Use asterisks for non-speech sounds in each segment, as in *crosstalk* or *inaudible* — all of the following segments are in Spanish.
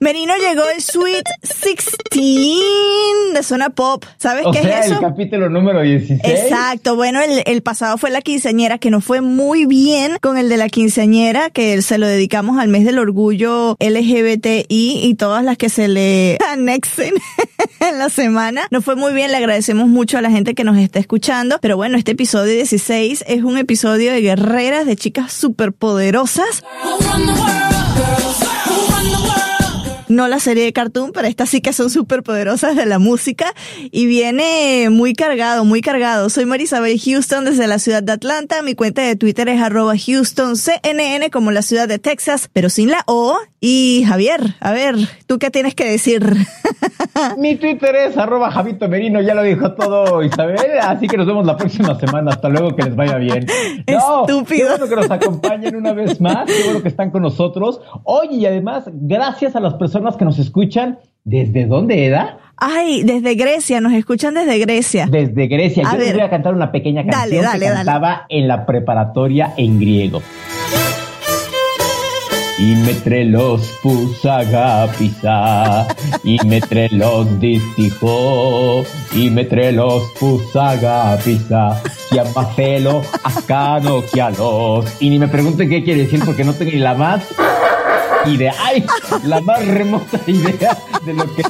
Merino llegó el Sweet 16 de Zona Pop. ¿Sabes O qué sea, es el eso? capítulo número 16. Exacto, bueno, el, el pasado fue la quinceañera, que nos fue muy bien con el de la quinceañera, que se lo dedicamos al mes del orgullo LGBTI y todas las que se le *laughs* anexen en la semana. Nos fue muy bien, le agradecemos mucho a la gente que nos está escuchando, pero bueno, este episodio 16 es un episodio de guerreras, de chicas superpoderosas. No la serie de cartoon, pero estas sí que son súper poderosas de la música y viene muy cargado, muy cargado. Soy Marisabel Houston desde la ciudad de Atlanta. Mi cuenta de Twitter es arroba HoustonCNN como la ciudad de Texas, pero sin la O. Y Javier, a ver, ¿tú qué tienes que decir? *laughs* Mi Twitter es arroba Javito Merino, ya lo dijo todo Isabel, así que nos vemos la próxima semana. Hasta luego, que les vaya bien. *laughs* No, Estúpido. Qué bueno que nos acompañen una vez más, qué bueno que están con nosotros. Oye, y además, gracias a las personas que nos escuchan, ¿desde dónde era? Ay, desde Grecia, nos escuchan desde Grecia. Desde Grecia. A Yo les voy a cantar una pequeña canción dale, que dale. cantaba en la preparatoria en griego. Y mentre los agapisa, y mentre los distijo, y mentre los agapisa, chiamacelo, ascano, los Y ni me pregunten qué quiere decir porque no tengo ni la más idea, ay, la más remota idea de lo que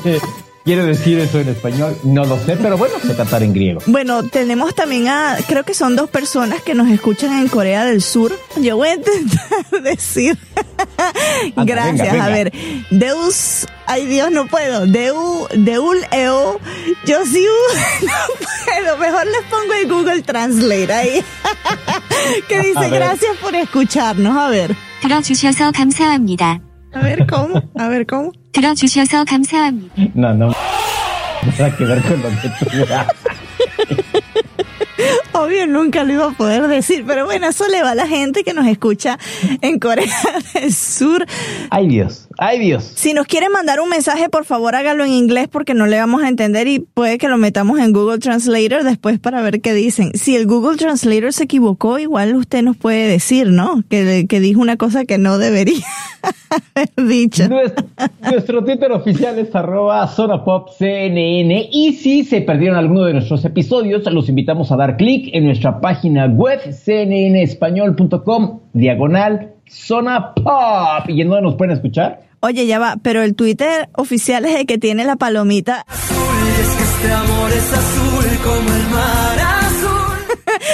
quiere decir eso en español. No lo sé, pero bueno, sé cantar en griego. Bueno, tenemos también a, creo que son dos personas que nos escuchan en Corea del Sur. Yo voy a intentar *laughs* decir. Gracias, venga, venga. a ver. Deus, ay Dios, no puedo. Deu, Deul, Eo, Yosiu, *laughs* no puedo. Mejor les pongo el Google Translate ahí. *laughs* que dice, A ver. gracias por escucharnos. A ver. 들어주셔서 감사합니다. A ver cómo, a ver cómo. 들어주셔서 감사합니다. No, no. Nada que ver con lo que tú Obvio, nunca lo iba a poder decir, pero bueno, eso le va a la gente que nos escucha en Corea del Sur. Ay Dios, ay Dios. Si nos quieren mandar un mensaje, por favor hágalo en inglés porque no le vamos a entender y puede que lo metamos en Google Translator después para ver qué dicen. Si el Google Translator se equivocó, igual usted nos puede decir, ¿no? Que, que dijo una cosa que no debería *laughs* haber dicho. Nuestro, nuestro Twitter oficial es arroba Zona Pop CNN y si se perdieron alguno de nuestros episodios, los invitamos a dar clic en nuestra página web cnnespañol.com diagonal Zona Pop. ¿Y en dónde nos pueden escuchar? Oye, ya va, pero el Twitter oficial es el que tiene la palomita.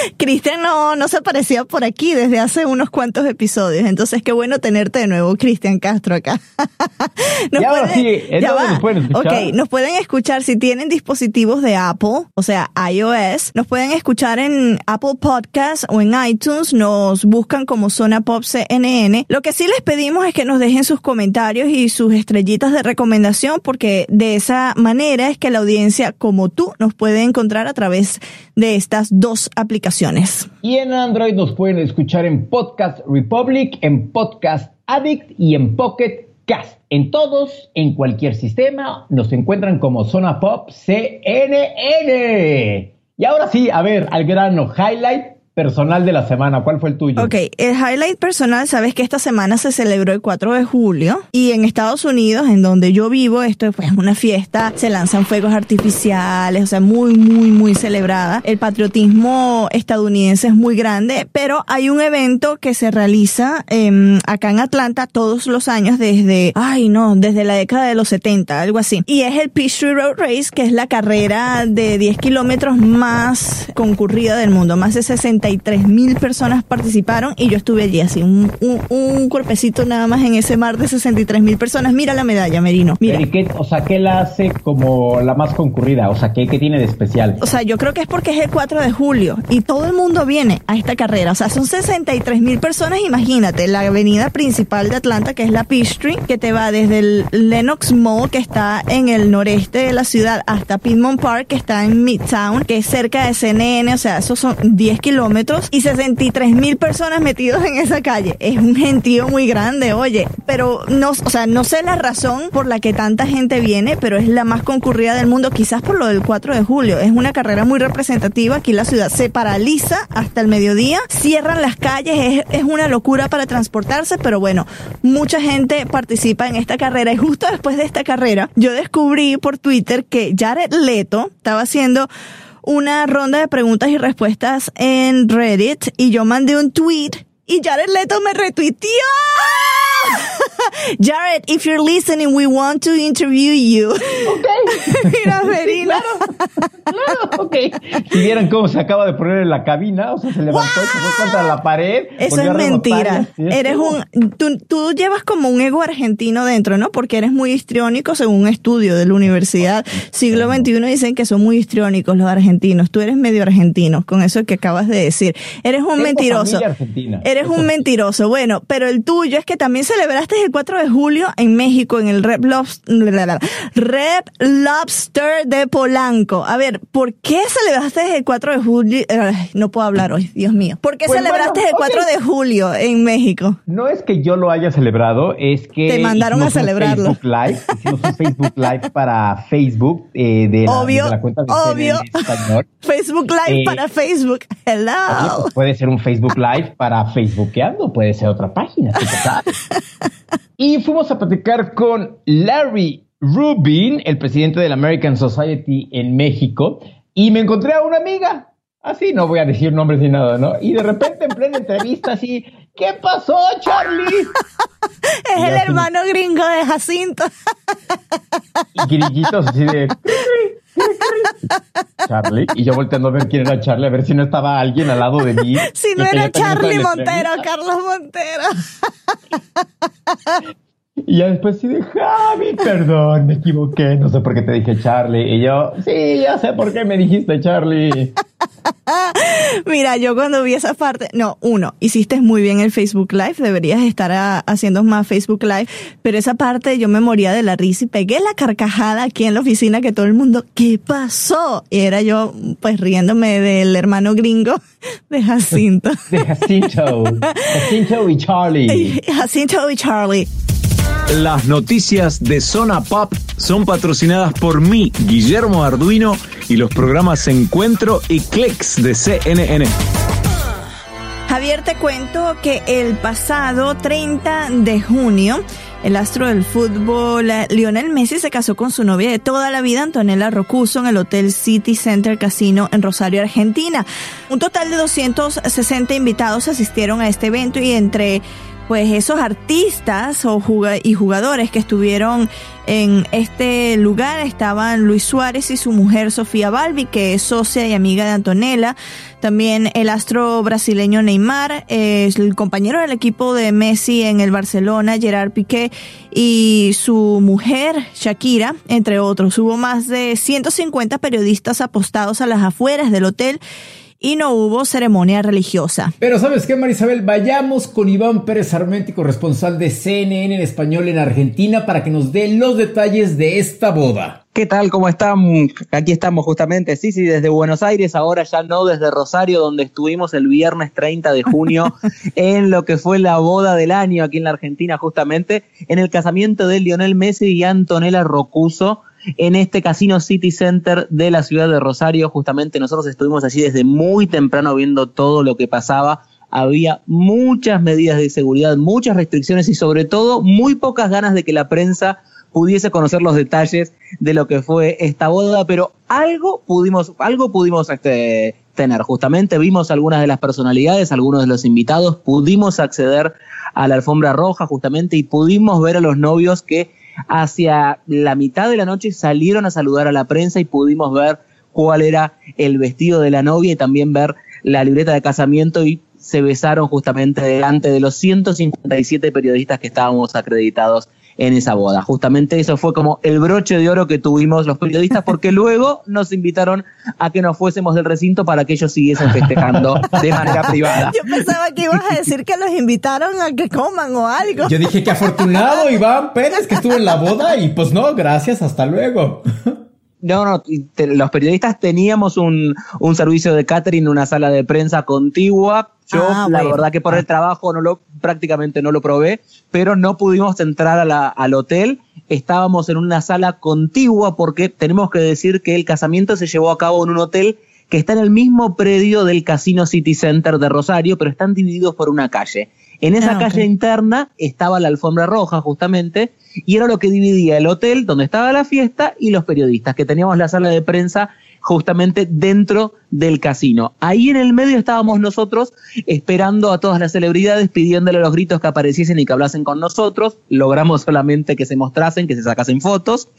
*laughs* Cristian no, no se aparecía por aquí desde hace unos cuantos episodios, entonces qué bueno tenerte de nuevo, Cristian Castro, acá. *laughs* Nos Y ahora sí, ¿en ya dónde va. nos pueden escuchar? Ok, nos pueden escuchar si tienen dispositivos de Apple, o sea, iOS, nos pueden escuchar en Apple Podcasts o en iTunes, nos buscan como Zona Pop CNN. Lo que sí les pedimos es que nos dejen sus comentarios y sus estrellitas de recomendación, porque de esa manera es que la audiencia como tú nos puede encontrar a través de estas dos aplicaciones. Y en Android nos pueden escuchar en Podcast Republic, en Podcast Addict y en Pocket Cast. En todos, en cualquier sistema, nos encuentran como Zona Pop CNN. Y ahora sí, a ver, al grano, highlight personal de la semana. ¿Cuál fue el tuyo? Ok, el highlight personal, sabes que esta semana se celebró el 4 de julio y en Estados Unidos, en donde yo vivo, esto es pues, una fiesta, se lanzan fuegos artificiales, o sea, muy, muy, muy celebrada. El patriotismo estadounidense es muy grande, pero hay un evento que se realiza eh, acá en Atlanta todos los años desde, ay no, desde la década de los 70, algo así. Y es el Peachtree Road Race, que es la carrera de 10 kilómetros más concurrida del mundo, más de 60 mil personas participaron y yo estuve allí así, un, un, un, cuerpecito nada más en ese mar de 63 mil personas. Mira la medalla, Merino. Mira. Qué, o sea, ¿qué la hace como la más concurrida? O sea, ¿qué, ¿qué, tiene de especial? O sea, yo creo que es porque es el 4 de julio y todo el mundo viene a esta carrera. O sea, son 63 mil personas. Imagínate, la avenida principal de Atlanta, que es la Peachtree, que te va desde el Lenox Mall, que está en el noreste de la ciudad, hasta Piedmont Park, que está en Midtown, que es cerca de CNN. O sea, esos son 10 kilómetros y 63 mil personas metidos en esa calle. Es un gentío muy grande, oye, pero no, o sea, no sé la razón por la que tanta gente viene, pero es la más concurrida del mundo, quizás por lo del 4 de julio. Es una carrera muy representativa. Aquí la ciudad se paraliza hasta el mediodía, cierran las calles, es, es una locura para transportarse, pero bueno, mucha gente participa en esta carrera y justo después de esta carrera, yo descubrí por Twitter que Jared Leto estaba haciendo una ronda de preguntas y respuestas en Reddit y yo mandé un tweet y Jared Leto me retuiteó. *laughs* Jared, if you're listening, we want to interview you. Ok. *laughs* Mira, Verina. Claro, claro, ok. Si vieran cómo se acaba de poner en la cabina, o sea, se levantó y se fue contra la pared. Eso es mentira. Eres un, tú, tú, llevas como un ego argentino dentro, ¿no? Porque eres muy histriónico según un estudio de la universidad. Siglo XXI dicen que son muy histriónicos los argentinos. Tú eres medio argentino, con eso que acabas de decir. Eres un Tengo mentiroso. Eres eso un mentiroso. Bueno, pero el tuyo es que también celebraste el 4 de julio en México, en el Red Lobster, Red Lobster de Polanco. A ver, ¿por qué celebraste el 4 de julio? Ay, no puedo hablar hoy, Dios mío. ¿Por qué Pues celebraste bueno, el 4 ok. de julio en México? No es que yo lo haya celebrado, es que Te mandaron a hicimos un celebrarlo. Facebook Live, hicimos un Facebook Live para Facebook eh, de, la, Obvio, de la cuenta de obvio. Español. *laughs* Facebook Live Eh, para Facebook. Oye, Hello. pues puede ser un Facebook Live para Facebookeando, puede ser otra página. sabes. *laughs* y fuimos a platicar con Larry Rubin, el presidente de la American Society en México, y me encontré a una amiga. Así, no voy a decir nombres ni nada, ¿no? Y de repente en plena entrevista así, ¿qué pasó, Charlie? *laughs* Es el así- hermano gringo de Jacinto. Y grillitos así de... Charlie. Y yo volteando a ver quién era Charlie, a ver si no estaba alguien al lado de mí. *laughs* Si no era Charlie Montero. Carlos Montero. *laughs* Y ya después sí de Javi, perdón, me equivoqué, no sé por qué te dije Charlie. Y yo, sí, ya sé por qué me dijiste Charlie. *laughs* Mira, yo cuando vi esa parte, no, uno, hiciste muy bien el Facebook Live, deberías estar a- haciendo más Facebook Live, pero esa parte yo me moría de la risa y pegué la carcajada aquí en la oficina que todo el mundo, ¿qué pasó? Y era yo pues riéndome del hermano gringo *laughs* de Jacinto. De Jacinto. *laughs* Jacinto y Charlie. Jacinto y Charlie. Las noticias de Zona Pop son patrocinadas por mí, Guillermo Arduino, y los programas Encuentro y Clicks de CNN. Javier, te cuento que el pasado 30 de junio, el astro del fútbol eh, Lionel Messi se casó con su novia de toda la vida, Antonella Rocuso, en el Hotel City Center Casino en Rosario, Argentina. Un total de 260 invitados asistieron a este evento y entre pues esos artistas o y jugadores que estuvieron en este lugar estaban Luis Suárez y su mujer Sofía Balbi, que es socia y amiga de Antonella. También el astro brasileño Neymar, eh, el compañero del equipo de Messi en el Barcelona, Gerard Piqué, y su mujer Shakira, entre otros. Hubo más de 150 periodistas apostados a las afueras del hotel y no hubo ceremonia religiosa. Pero ¿sabes qué, Marisabel? Vayamos con Iván Pérez Armenti, corresponsal de CNN en español en Argentina, para que nos dé los detalles de esta boda. ¿Qué tal? ¿Cómo están? Aquí estamos justamente, sí, sí, desde Buenos Aires, ahora ya no desde Rosario, donde estuvimos el viernes 30 de junio *laughs* en lo que fue la boda del año aquí en la Argentina, justamente en el casamiento de Lionel Messi y Antonella Rocuso en este Casino City Center de la ciudad de Rosario. Justamente nosotros estuvimos allí desde muy temprano viendo todo lo que pasaba. Había muchas medidas de seguridad, muchas restricciones y sobre todo muy pocas ganas de que la prensa pudiese conocer los detalles de lo que fue esta boda, pero algo pudimos, algo pudimos este, tener. Justamente vimos algunas de las personalidades, algunos de los invitados, pudimos acceder a la alfombra roja justamente y pudimos ver a los novios que hacia la mitad de la noche salieron a saludar a la prensa y pudimos ver cuál era el vestido de la novia y también ver la libreta de casamiento y se besaron justamente delante de los 157 periodistas que estábamos acreditados en esa boda. Justamente eso fue como el broche de oro que tuvimos los periodistas porque *laughs* luego nos invitaron a que nos fuésemos del recinto para que ellos siguiesen festejando de manera *laughs* privada. Yo pensaba que ibas a decir que los invitaron a que coman o algo. Yo dije que afortunado Iván Pérez que estuvo en la boda y pues no, gracias, hasta luego. No, no, los periodistas teníamos un, un servicio de catering, una sala de prensa contigua. Yo, Ah, la bueno. verdad que por el trabajo no lo, prácticamente no lo probé, pero no pudimos entrar a la- al hotel. Estábamos en una sala contigua porque tenemos que decir que el casamiento se llevó a cabo en un hotel que está en el mismo predio del Casino City Center de Rosario, pero están divididos por una calle. En esa Ah, calle interna estaba la alfombra roja, justamente, y era lo que dividía el hotel donde estaba la fiesta y los periodistas, que teníamos la sala de prensa justamente dentro del casino. Ahí en el medio estábamos nosotros esperando a todas las celebridades, pidiéndole los gritos que apareciesen y que hablasen con nosotros. Logramos solamente que se mostrasen, que se sacasen fotos.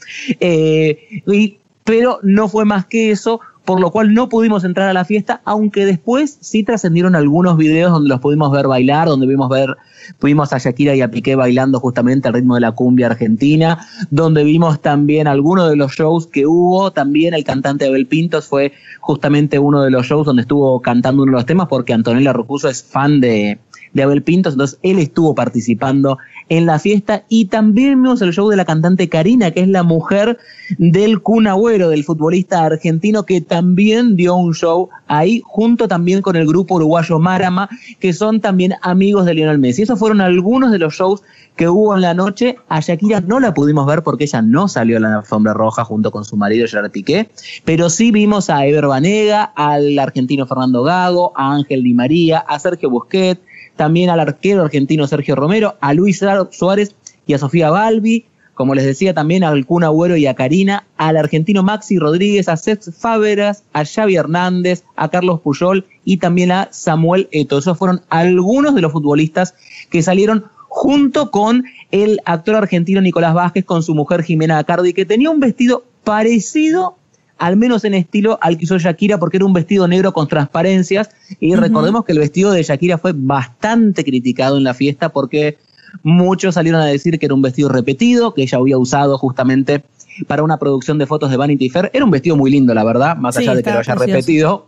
Eh, y- pero no fue más que eso, por lo cual no pudimos entrar a la fiesta, aunque después sí trascendieron algunos videos donde los pudimos ver bailar, donde vimos ver, pudimos a Shakira y a Piqué bailando justamente al ritmo de la cumbia argentina, donde vimos también algunos de los shows que hubo, también el cantante Abel Pintos fue justamente uno de los shows donde estuvo cantando uno de los temas, porque Antonella Rocuso es fan de, de Abel Pintos, entonces él estuvo participando en la fiesta y también vimos el show de la cantante Karina, que es la mujer del Kun Agüero, del futbolista argentino, que también dio un show ahí, junto también con el grupo uruguayo Marama, que son también amigos de Lionel Messi. Esos fueron algunos de los shows que hubo en la noche. A Shakira no la pudimos ver porque ella no salió a la alfombra roja junto con su marido Gerard Piqué, pero sí vimos a Ever Banega, al argentino Fernando Gago, a Ángel Di María, a Sergio Busquets, también al arquero argentino Sergio Romero, a Luis Suárez y a Sofía Balbi, como les decía también al Kun Agüero y a Karina, al argentino Maxi Rodríguez, a Cesc Fábregas, a Xavi Hernández, a Carlos Puyol y también a Samuel Eto. Esos fueron algunos de los futbolistas que salieron junto con el actor argentino Nicolás Vázquez con su mujer Jimena Acardi, que tenía un vestido parecido al menos en estilo al que usó Shakira, porque era un vestido negro con transparencias. Y recordemos que el vestido de Shakira fue bastante criticado en la fiesta porque muchos salieron a decir que era un vestido repetido, que ella había usado justamente para una producción de fotos de Vanity Fair. Era un vestido muy lindo, la verdad, más Sí, allá de que lo haya precioso. repetido.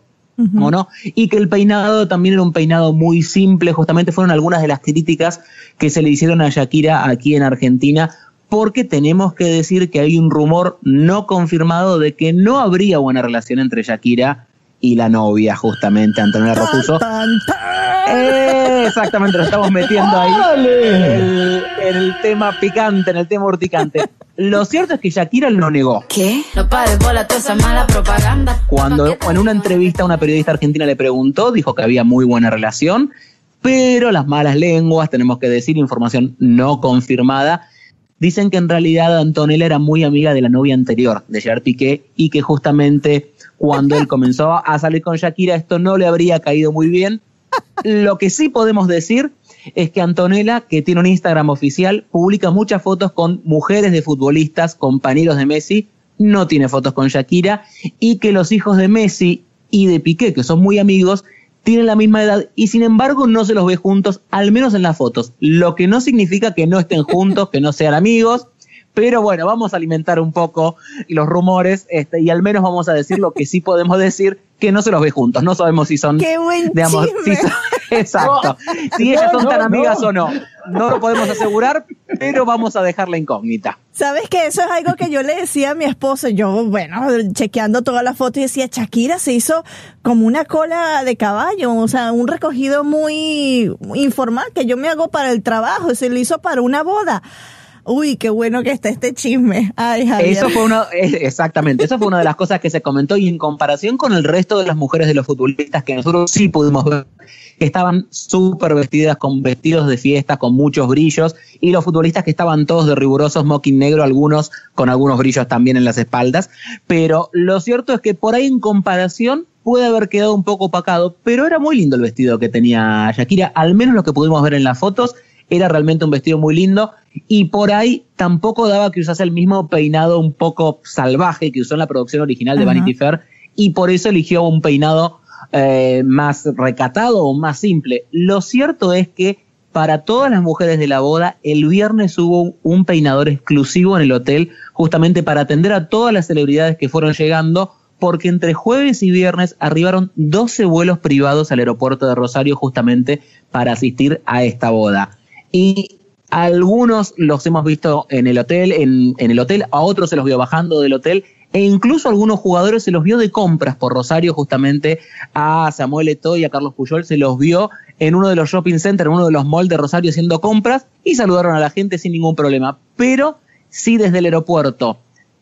¿o no? Y que el peinado también era un peinado muy simple, justamente fueron algunas de las críticas que se le hicieron a Shakira aquí en Argentina, porque tenemos que decir que hay un rumor no confirmado de que no habría buena relación entre Shakira y la novia, justamente, Antonella Rocuso. Eh, exactamente, lo estamos metiendo ahí en el, en el tema picante, en el tema urticante. Lo cierto es que Shakira lo negó. ¿Qué? No pares bola toda esa mala propaganda. Cuando en una entrevista una periodista argentina le preguntó, dijo que había muy buena relación, pero las malas lenguas, tenemos que decir, información no confirmada, dicen que en realidad Antonella era muy amiga de la novia anterior, de Gerard Piqué, y que justamente cuando él comenzó a salir con Shakira esto no le habría caído muy bien. Lo que sí podemos decir es que Antonella, que tiene un Instagram oficial, publica muchas fotos con mujeres de futbolistas, compañeros de Messi, no tiene fotos con Shakira, y que los hijos de Messi y de Piqué, que son muy amigos, tienen la misma edad y sin embargo no se los ve juntos, al menos en las fotos, lo que no significa que no estén juntos, que no sean amigos, pero bueno, vamos a alimentar un poco los rumores este, y al menos vamos a decir lo que sí podemos decir, que no se los ve juntos. No sabemos si son. ¡Qué buen digamos, chisme! si son- *laughs* exacto. si ellas son tan no. amigas o no. No lo podemos asegurar, pero vamos a dejar la incógnita. ¿Sabes que Eso es algo que yo le decía a mi esposo. Yo, bueno, chequeando todas las fotos y decía, Shakira se hizo como una cola de caballo, o sea, un recogido muy informal que yo me hago para el trabajo, se lo hizo para una boda. Uy, qué bueno que está este chisme. Ay, Javier. Eso fue uno, eh, exactamente, eso fue una de las cosas que se comentó y en comparación con el resto de las mujeres de los futbolistas que nosotros sí pudimos ver, que estaban súper vestidas con vestidos de fiesta, con muchos brillos, y los futbolistas que estaban todos de rigurosos smoking negro, algunos con algunos brillos también en las espaldas, pero lo cierto es que por ahí en comparación puede haber quedado un poco opacado, pero era muy lindo el vestido que tenía Shakira, al menos lo que pudimos ver en las fotos, era realmente un vestido muy lindo y por ahí tampoco daba que usase el mismo peinado un poco salvaje que usó en la producción original de. Vanity Fair y por eso eligió un peinado eh, más recatado o más simple. Lo cierto es que para todas las mujeres de la boda, el viernes hubo un peinador exclusivo en el hotel justamente para atender a todas las celebridades que fueron llegando porque entre jueves y viernes arribaron 12 vuelos privados al aeropuerto de Rosario justamente para asistir a esta boda. Y algunos los hemos visto en el hotel, en, el hotel, a otros se los vio bajando del hotel, e incluso a algunos jugadores se los vio de compras por Rosario, justamente a Samuel Eto'o y a Carlos Puyol se los vio en uno de los shopping centers, en uno de los malls de Rosario haciendo compras y saludaron a la gente sin ningún problema. Pero sí desde el aeropuerto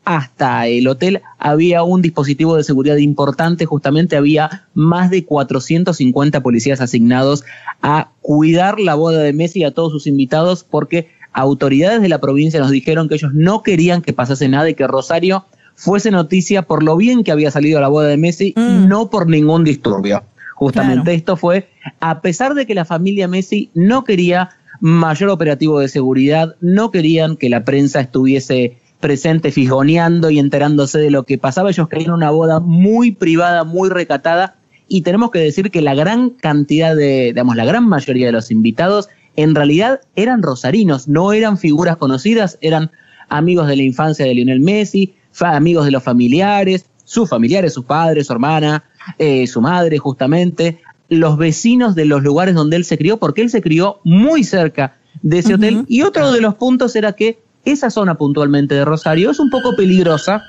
hasta el hotel había un dispositivo de seguridad importante, justamente había más de 450 policías asignados a cuidar la boda de Messi y a todos sus invitados porque autoridades de la provincia nos dijeron que ellos no querían que pasase nada y que Rosario fuese noticia por lo bien que había salido la boda de Messi Mm. no por ningún disturbio. Justamente Claro. esto fue, a pesar de que la familia Messi no quería mayor operativo de seguridad, no querían que la prensa estuviese presente fijoneando y enterándose de lo que pasaba, ellos querían una boda muy privada, muy recatada, y tenemos que decir que la gran cantidad de, digamos, la gran mayoría de los invitados en realidad eran rosarinos, no eran figuras conocidas, eran amigos de la infancia de Lionel Messi, amigos de los familiares, sus familiares, sus padres, su hermana, eh, su madre justamente, los vecinos de los lugares donde él se crió, porque él se crió muy cerca de ese hotel. Y otro de los puntos era que esa zona puntualmente de Rosario es un poco peligrosa,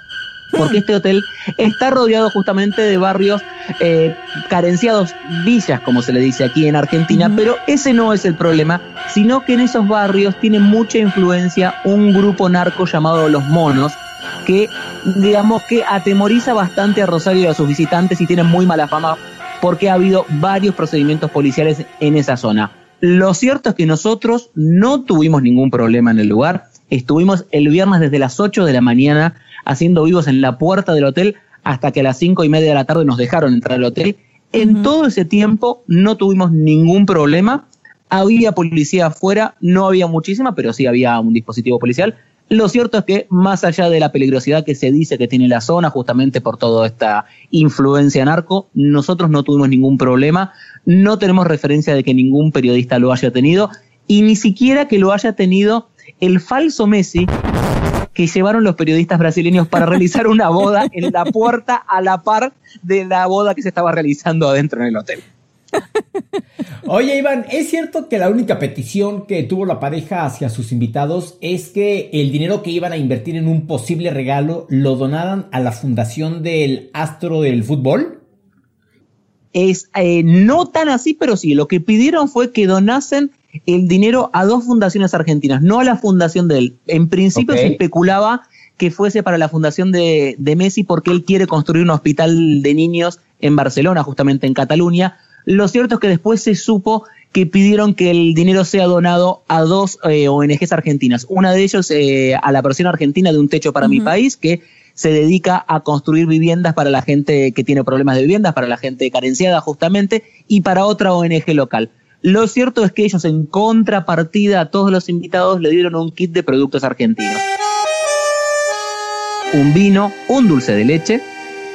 porque este hotel está rodeado justamente de barrios eh, carenciados, villas, como se le dice aquí en Argentina, pero ese no es el problema, sino que en esos barrios tiene mucha influencia un grupo narco llamado Los Monos, que digamos que atemoriza bastante a Rosario y a sus visitantes y tiene muy mala fama porque ha habido varios procedimientos policiales en esa zona. Lo cierto es que nosotros no tuvimos ningún problema en el lugar. Estuvimos el viernes desde las 8 de la mañana haciendo vivos en la puerta del hotel hasta que a las cinco y media de la tarde nos dejaron entrar al hotel. En todo ese tiempo no tuvimos ningún problema. Había policía afuera, no había muchísima, pero sí había un dispositivo policial. Lo cierto es que más allá de la peligrosidad que se dice que tiene la zona, justamente por toda esta influencia narco, nosotros no tuvimos ningún problema, no tenemos referencia de que ningún periodista lo haya tenido y ni siquiera que lo haya tenido el falso Messi que llevaron los periodistas brasileños para realizar una boda en la puerta a la par de la boda que se estaba realizando adentro en el hotel. Oye, Iván, ¿es cierto que la única petición que tuvo la pareja hacia sus invitados es que el dinero que iban a invertir en un posible regalo lo donaran a la fundación del astro del fútbol? Es eh, no tan así, pero sí, lo que pidieron fue que donasen el dinero a dos fundaciones argentinas, no a la fundación de él. En principio se especulaba que fuese para la fundación de, de Messi porque él quiere construir un hospital de niños en Barcelona, justamente en Cataluña. Lo cierto es que después se supo que pidieron que el dinero sea donado a dos eh, ONGs argentinas. Una de ellos eh, a la versión argentina de Un Techo para mi país, que se dedica a construir viviendas para la gente que tiene problemas de viviendas, para la gente carenciada justamente, y para otra ONG local. Lo cierto es que ellos en contrapartida a todos los invitados le dieron un kit de productos argentinos. Un vino, un dulce de leche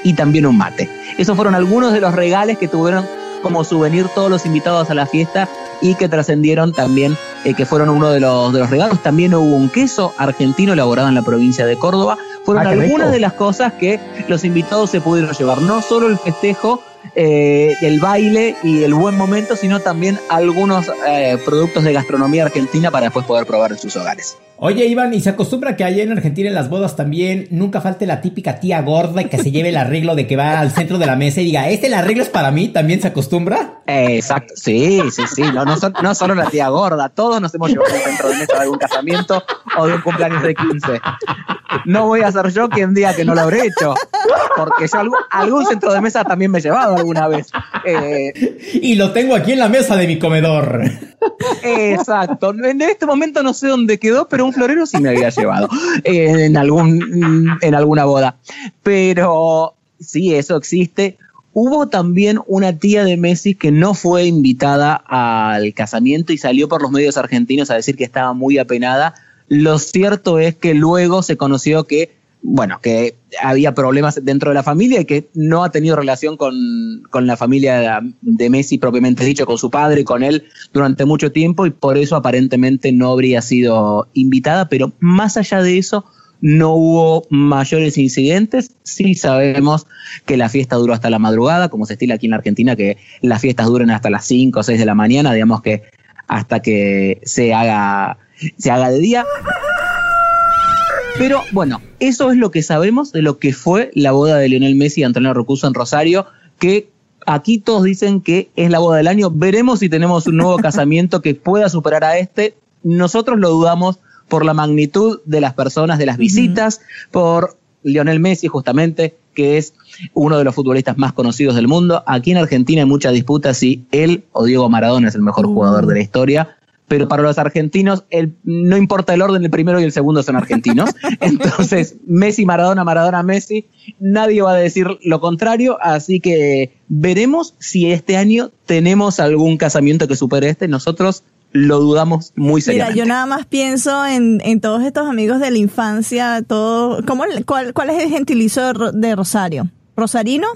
y también un mate. Esos fueron algunos de los regales que tuvieron como souvenir todos los invitados a la fiesta y que trascendieron también, eh, que fueron uno de los, de los regalos. También hubo un queso argentino elaborado en la provincia de Córdoba. Fueron Ah, algunas rico. de las cosas que los invitados se pudieron llevar. No solo el festejo, eh, el baile y el buen momento, sino también algunos eh, productos de gastronomía argentina para después poder probar en sus hogares. Oye, Iván, ¿y se acostumbra que allá en Argentina en las bodas también nunca falte la típica tía gorda que se lleve el arreglo de que va al centro de la mesa y diga, este el arreglo es para mí? ¿También se acostumbra? exacto, sí, sí, sí. No, no, no, solo la tía gorda, todos nos hemos llevado al centro de mesa de algún casamiento o de un cumpleaños de 15. No voy a ser yo quien diga que no lo habré hecho, porque yo algún, algún centro de mesa también me he llevado alguna vez. Eh, y lo tengo aquí en la mesa de mi comedor. Exacto. En este momento no sé dónde quedó, pero un florero sí me había llevado eh, en, algún, en alguna boda. Pero sí, eso existe. Hubo también una tía de Messi que no fue invitada al casamiento y salió por los medios argentinos a decir que estaba muy apenada. Lo cierto es que luego se conoció que bueno, que había problemas dentro de la familia y que no ha tenido relación con, con, la familia de Messi propiamente dicho, con su padre, con él durante mucho tiempo y por eso aparentemente no habría sido invitada, pero más allá de eso no hubo mayores incidentes. Sí sabemos que la fiesta duró hasta la madrugada, como se estila aquí en Argentina, que las fiestas duren hasta las 5 o 6 de la mañana, digamos que hasta que se haga, se haga de día. Pero bueno, eso es lo que sabemos de lo que fue la boda de Lionel Messi y Antonio Rocuso en Rosario, que aquí todos dicen que es la boda del año. Veremos si tenemos un nuevo *laughs* casamiento que pueda superar a este. Nosotros lo dudamos por la magnitud de las personas, de las visitas, por Lionel Messi justamente, que es uno de los futbolistas más conocidos del mundo. Aquí en Argentina hay mucha disputa si él o Diego Maradona es el mejor jugador de la historia pero para los argentinos el, no importa el orden, el primero y el segundo son argentinos. *laughs* Entonces, Messi, Maradona, Maradona, Messi, nadie va a decir lo contrario, así que veremos si este año tenemos algún casamiento que supere este. Nosotros lo dudamos muy seriamente. Mira, yo nada más pienso en, en todos estos amigos de la infancia, todo, ¿cómo, cuál, ¿cuál es el gentilizo de Rosario? ¿Rosarino?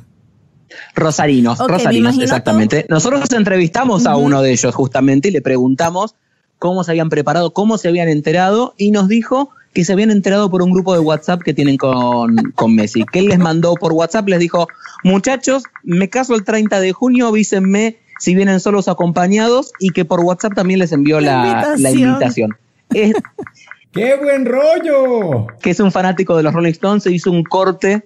Rosarinos, Rosarinos, exactamente. Nosotros entrevistamos a uno de ellos justamente y le preguntamos cómo se habían preparado, cómo se habían enterado y nos dijo que se habían enterado por un grupo de WhatsApp que tienen con, con Messi, que él les mandó por WhatsApp, les dijo, muchachos, me caso el 30 de junio, avísenme si vienen solos acompañados y que por WhatsApp también les envió la, la invitación. ¡Qué buen rollo! Que es un fanático de los Rolling Stones, se hizo un corte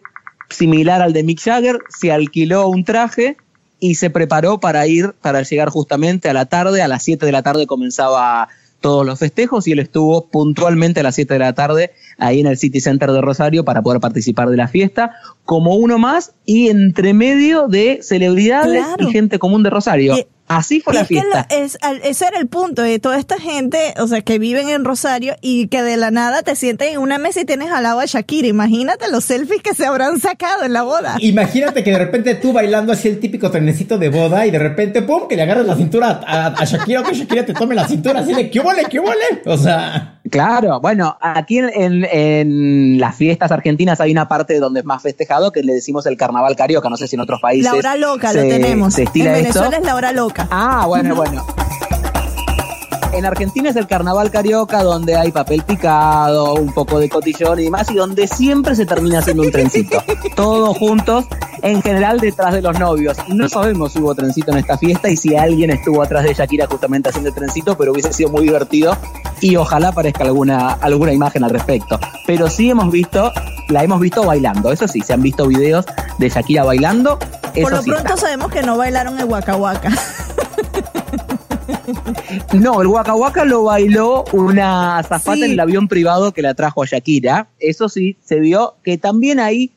similar al de Mick Jagger, se alquiló un traje y se preparó para ir, para llegar justamente a la tarde, a las 7 de la tarde comenzaba todos los festejos y él estuvo puntualmente a las 7 de la tarde ahí en el City Center de Rosario para poder participar de la fiesta como uno más y entre medio de celebridades y gente común de Rosario. Así fue la fiesta. es, ese era el punto de toda esta gente, o sea, que viven en Rosario y que de la nada te sienten en una mesa y tienes al lado a Shakira. Imagínate los selfies que se habrán sacado en la boda. Imagínate que de repente tú bailando así el típico trenecito de boda y de repente, ¡pum!, que le agarras la cintura a, Shakira o que Shakira te tome la cintura así de, ¿qué huele, qué huele? O sea... Claro, bueno, aquí en, en, las fiestas argentinas hay una parte donde es más festejado que le decimos el carnaval carioca, no sé si en otros países. La hora loca lo tenemos. en Venezuela es la hora loca. Ah, bueno, bueno. *laughs* En Argentina es el carnaval carioca donde hay papel picado, un poco de cotillón y demás, y donde siempre se termina haciendo un trencito. *laughs* Todos juntos, en general detrás de los novios. No sabemos si hubo trencito en esta fiesta y si alguien estuvo atrás de Shakira justamente haciendo el trencito, pero hubiese sido muy divertido y ojalá aparezca alguna, alguna imagen al respecto. Pero sí hemos visto, la hemos visto bailando, eso sí, se han visto videos de Shakira bailando. Por lo pronto sabemos que no bailaron el Waka Waka. *laughs* *laughs* No, el Waka lo bailó una azafata en el avión privado que la trajo a Shakira. Eso sí, se vio que también ahí,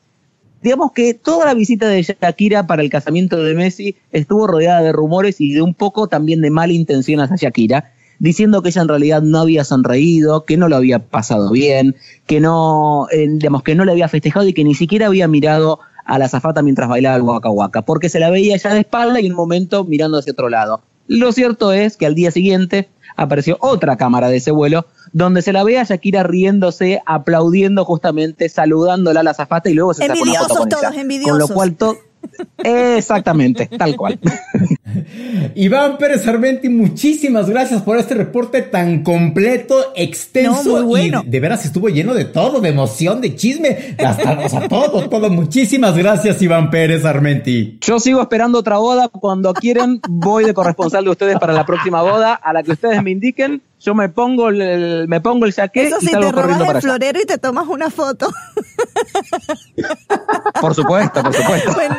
digamos que toda la visita de Shakira para el casamiento de Messi estuvo rodeada de rumores y de un poco también de mala intención hacia Shakira, diciendo que ella en realidad no había sonreído, que no lo había pasado bien, que no, eh, digamos, que no le había festejado y que ni siquiera había mirado a la azafata mientras bailaba el Waka porque se la veía ya de espalda y en un momento mirando hacia otro lado. Lo cierto es que al día siguiente apareció otra cámara de ese vuelo donde se la ve a Shakira riéndose, aplaudiendo justamente, saludándola a la zafata y luego se sacó una foto con todos, Envidiosos. Con lo cual todo Exactamente, tal cual. *laughs* *laughs* Iván Pérez Armenti, muchísimas gracias por este reporte tan completo, extenso No, muy bueno. y de veras estuvo lleno de todo, de emoción, de chisme, hasta, o sea, todo, todo. Muchísimas gracias, Iván Pérez Armenti. Yo sigo esperando otra boda. Cuando quieren, voy de corresponsal de ustedes para la próxima boda. A la que ustedes me indiquen, yo me pongo el, el- me pongo el jaque Eso y salgo te robas para el allá. florero y te tomas una foto. Por supuesto, por supuesto. Bueno,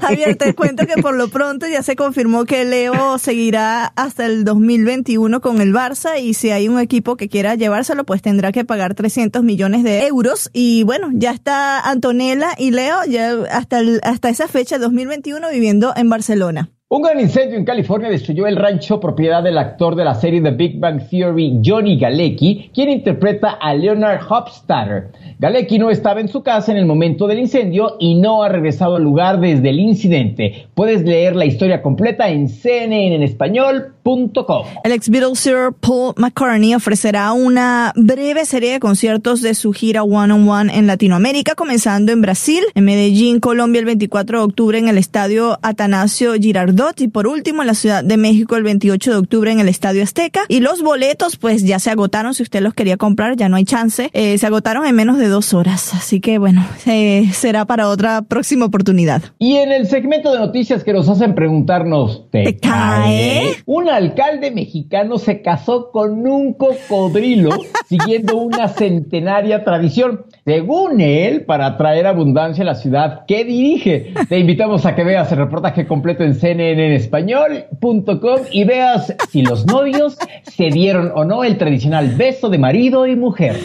Javier, te cuento que por lo pronto ya se confirmó que Leo *laughs* seguirá hasta el 2021 con el Barça y si hay un equipo que quiera llevárselo, pues tendrá que pagar 300 millones de euros. Y bueno, ya está Antonella y Leo ya hasta, el- hasta esa fecha, 2021, viviendo en Barcelona. Un gran incendio en California destruyó el rancho propiedad del actor de la serie The Big Bang Theory, Johnny Galecki, quien interpreta a Leonard Hofstadter. Galecki no estaba en su casa en el momento del incendio y no ha regresado al lugar desde el incidente. Puedes leer la historia completa en cnnenespañol.com. El ex Beatle Sir Paul McCartney ofrecerá una breve serie de conciertos de su gira One on One en Latinoamérica, comenzando en Brasil, en Medellín, Colombia el 24 de octubre en el Estadio Atanasio Girardot y por último en la Ciudad de México el 28 de octubre en el Estadio Azteca. Y los boletos pues ya se agotaron, si usted los quería comprar ya no hay chance, Eh, se agotaron en menos de dos horas, así que bueno, eh, será para otra próxima oportunidad. Y en el segmento de noticias que nos hacen preguntarnos, ¿te, ¿Te cae? Un alcalde mexicano se casó con un cocodrilo *laughs* siguiendo una centenaria tradición. Según él, para traer abundancia a la ciudad que dirige. Te invitamos a que veas el reportaje completo en cnnespañol.com y veas si los novios se dieron o no el tradicional beso de marido y mujer.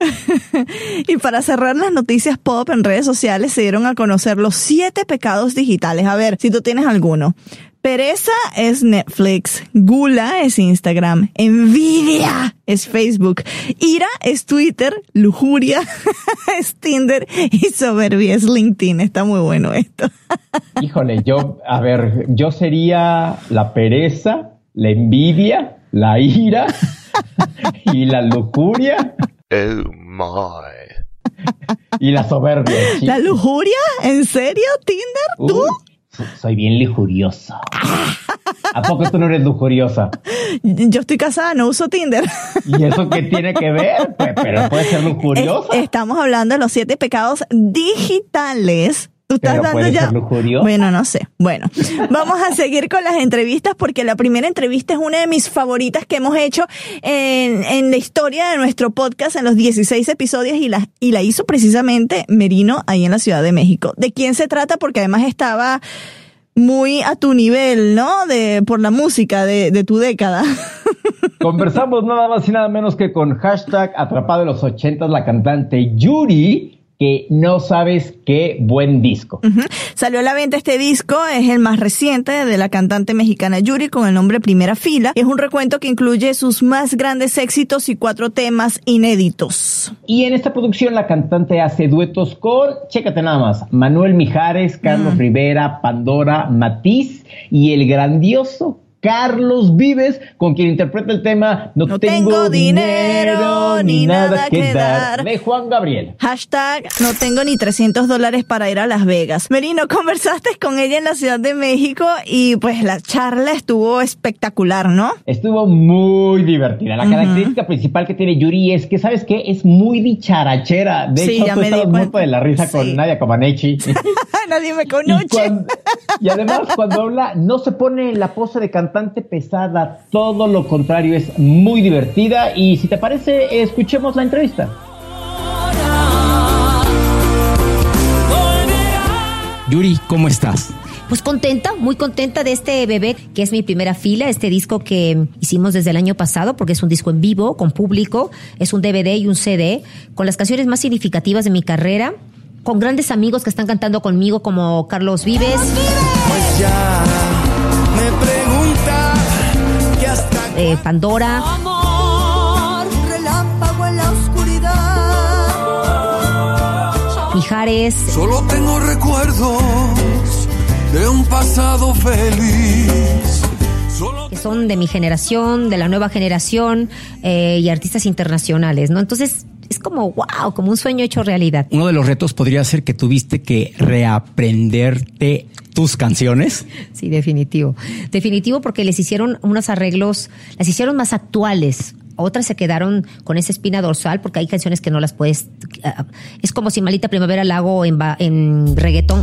*laughs* Y para cerrar las noticias pop en redes sociales se dieron a conocer los siete pecados digitales. A ver si tú tienes alguno. Pereza es Netflix, gula es Instagram, envidia es Facebook, ira es Twitter, lujuria *laughs* es Tinder y soberbia es LinkedIn. Está muy bueno esto. *laughs* Híjole, yo, a ver, yo sería la pereza, la envidia, la ira *laughs* y la lujuria Oh my. y la soberbia. chico. ¿La lujuria? ¿En serio, Tinder? ¿Tú? Soy bien lujuriosa. ¿A poco tú no eres lujuriosa? Yo estoy casada, no uso Tinder. ¿Y eso qué tiene que ver? Pues, pero puede ser lujuriosa. Es- estamos hablando de los siete pecados digitales. Tú estás Pero dando ya. Bueno, no sé. Bueno, *laughs* vamos a seguir con las entrevistas porque la primera entrevista es una de mis favoritas que hemos hecho en, en la historia de nuestro podcast en los 16 episodios y la, y la hizo precisamente Merino ahí en la Ciudad de México. ¿De quién se trata? Porque además estaba muy a tu nivel, ¿no? De, por la música de, de tu década. *laughs* Conversamos nada más y nada menos que con hashtag atrapado de los ochentas la cantante Yuri, que no sabes qué buen disco. Salió a la venta este disco, es el más reciente de la cantante mexicana Yuri con el nombre Primera Fila. Es un recuento que incluye sus más grandes éxitos y cuatro temas inéditos. Y en esta producción la cantante hace duetos con, chécate nada más, Manuel Mijares, Carlos Rivera, Pandora, Matiz y el grandioso Carlos Vives, con quien interpreta el tema No, No tengo dinero ni nada que dar. de Juan Gabriel. Hashtag no tengo ni 300 dólares para ir a Las Vegas. Merino, *laughs* conversaste con ella en la Ciudad de México y pues la charla estuvo espectacular, ¿no? Estuvo muy divertida. La característica principal que tiene Yuri es que, ¿sabes qué? Es muy dicharachera. De Sí, hecho, ya tú me estabas muerto de la risa Sí. con Nadia Comaneci. *laughs* Nadie me y, conoce. y además, cuando habla, no se pone en la pose de cantante pesada. Todo lo contrario, es muy divertida. Y si te parece, escuchemos la entrevista. Yuri, ¿cómo estás? Pues contenta, muy contenta de este bebé que es mi primera fila, este disco que hicimos desde el año pasado porque es un disco en vivo, con público, es un DVD y un CD, con las canciones más significativas de mi carrera, con grandes amigos que están cantando conmigo como Carlos Vives, Pues ya me eh, Pandora, amor, relámpago en la oscuridad. Mijares, Solo tengo recuerdos de un pasado feliz. Solo que son de mi generación, de la nueva generación eh, y artistas internacionales, ¿no? Entonces es como wow, como un sueño hecho realidad. Uno de los retos podría ser que tuviste que reaprenderte tus canciones. Sí, definitivo. Definitivo porque les hicieron unos arreglos, las hicieron más actuales. Otras se quedaron con esa espina dorsal porque hay canciones que no las puedes. ah, Es como si Malita Primavera la hago en, en reggaetón.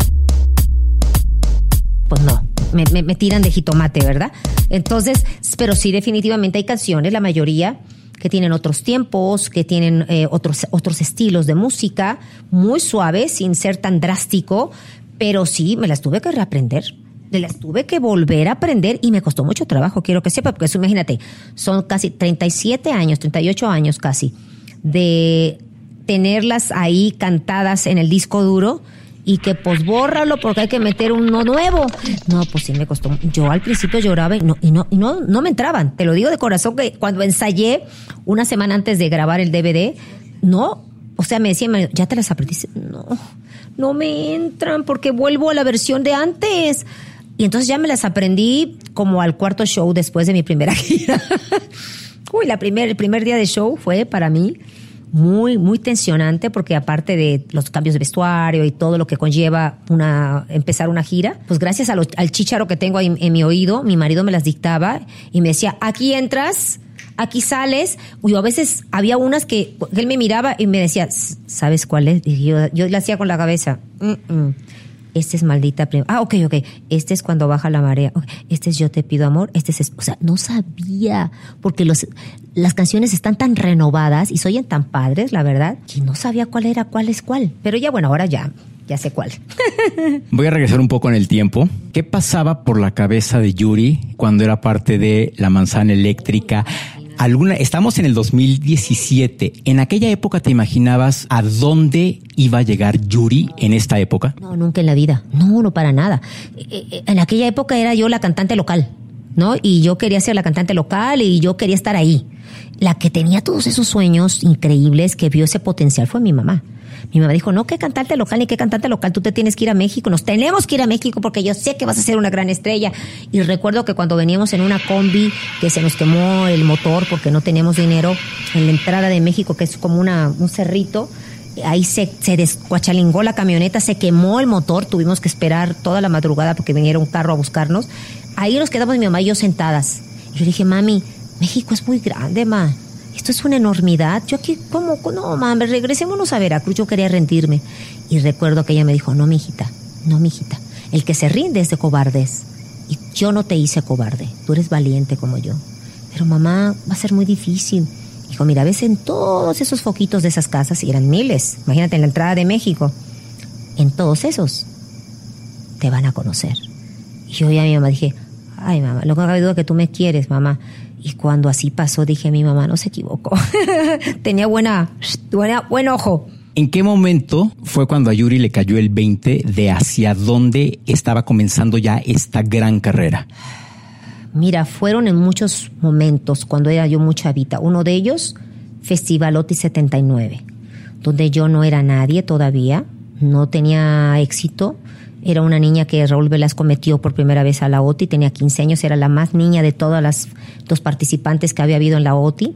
Pues no, me, me- me tiran de jitomate, ¿verdad? Entonces, pero sí, definitivamente hay canciones, la mayoría, que tienen otros tiempos, que tienen eh, otros, otros estilos de música, muy suaves, sin ser tan drástico, pero sí, me las tuve que reaprender. Me las tuve que volver a aprender y me costó mucho trabajo, quiero que sepa, porque eso, imagínate, son casi 37 años, 38 años casi, de tenerlas ahí cantadas en el disco duro y que pues bórralo porque hay que meter uno nuevo. No, pues sí me costó. Yo al principio lloraba y no, y no, y no, no me entraban. Te lo digo de corazón que cuando ensayé una semana antes de grabar el DVD, no, o sea, me decían, "Mario, ¿ya te las aprendiste? No, no me entran porque vuelvo a la versión de antes. Y entonces ya me las aprendí como al cuarto show después de mi primera *laughs* gira. Uy, la primer, el primer día de show fue para mí muy, muy tensionante porque aparte de los cambios de vestuario y todo lo que conlleva una, empezar una gira, pues gracias a al chícharo que tengo ahí en mi oído, mi marido me las dictaba y me decía, aquí entras, aquí sales. Yo a veces había unas que él me miraba y me decía, ¿sabes cuál es? Y yo, yo le hacía con la cabeza, "Mm, mm. Este es maldita prim- Ah, ok, ok. Este es cuando baja la marea. Este es yo te pido amor. Este es... O sea, no sabía. Porque los, las canciones están tan renovadas y se oyen tan padres, la verdad, que no sabía cuál era, cuál es cuál. Pero ya, bueno, ahora ya, ya sé cuál. *laughs* Voy a regresar un poco en el tiempo. ¿Qué pasaba por la cabeza de Yuri cuando era parte de la manzana eléctrica? Alguna, estamos en el 2017. ¿En aquella época te imaginabas a dónde iba a llegar Yuri en esta época? No, nunca en la vida. No, no para nada. Eh, eh, En aquella época era yo la cantante local, ¿no? Y yo quería ser la cantante local y yo quería estar ahí. La que tenía todos esos sueños increíbles, que vio ese potencial, fue mi mamá. Mi mamá dijo, no, qué cantante local ni qué cantante local, tú te tienes que ir a México, nos tenemos que ir a México porque yo sé que vas a ser una gran estrella. Y recuerdo que cuando veníamos en una combi que se nos quemó el motor porque no teníamos dinero, en la entrada de México, que es como una, un cerrito, ahí se, se descuachalingó la camioneta, se quemó el motor, tuvimos que esperar toda la madrugada porque viniera un carro a buscarnos. Ahí nos quedamos mi mamá y yo sentadas. Yo dije, mami, México es muy grande, ma. Esto es una enormidad. Yo aquí, ¿cómo? No, mami, regresémonos a Veracruz. Yo quería rendirme. Y recuerdo que ella me dijo, no, mijita, no, mijita. El que se rinde es de cobardes. Y yo no te hice cobarde. Tú eres valiente como yo. Pero mamá, va a ser muy difícil. Dijo, mira, ves en todos esos foquitos de esas casas, y eran miles, imagínate en la entrada de México, en todos esos te van a conocer. Y yo ya a mi mamá dije, ay mamá, lo que cabe duda que tú me quieres, mamá. Y cuando así pasó, dije, mi mamá no se equivocó. *laughs* Tenía buena, buena, buen ojo. ¿En qué momento fue cuando a Yuri le cayó el 20 de hacia dónde estaba comenzando ya esta gran carrera? Mira, fueron en muchos momentos cuando era yo mucha chavita. Uno de ellos, Festivalotti 79, donde yo no era nadie todavía, no tenía éxito. Era una niña que Raúl Velasco metió por primera vez a la OTI, tenía 15 años, era la más niña de todas las dos participantes que había habido en la OTI.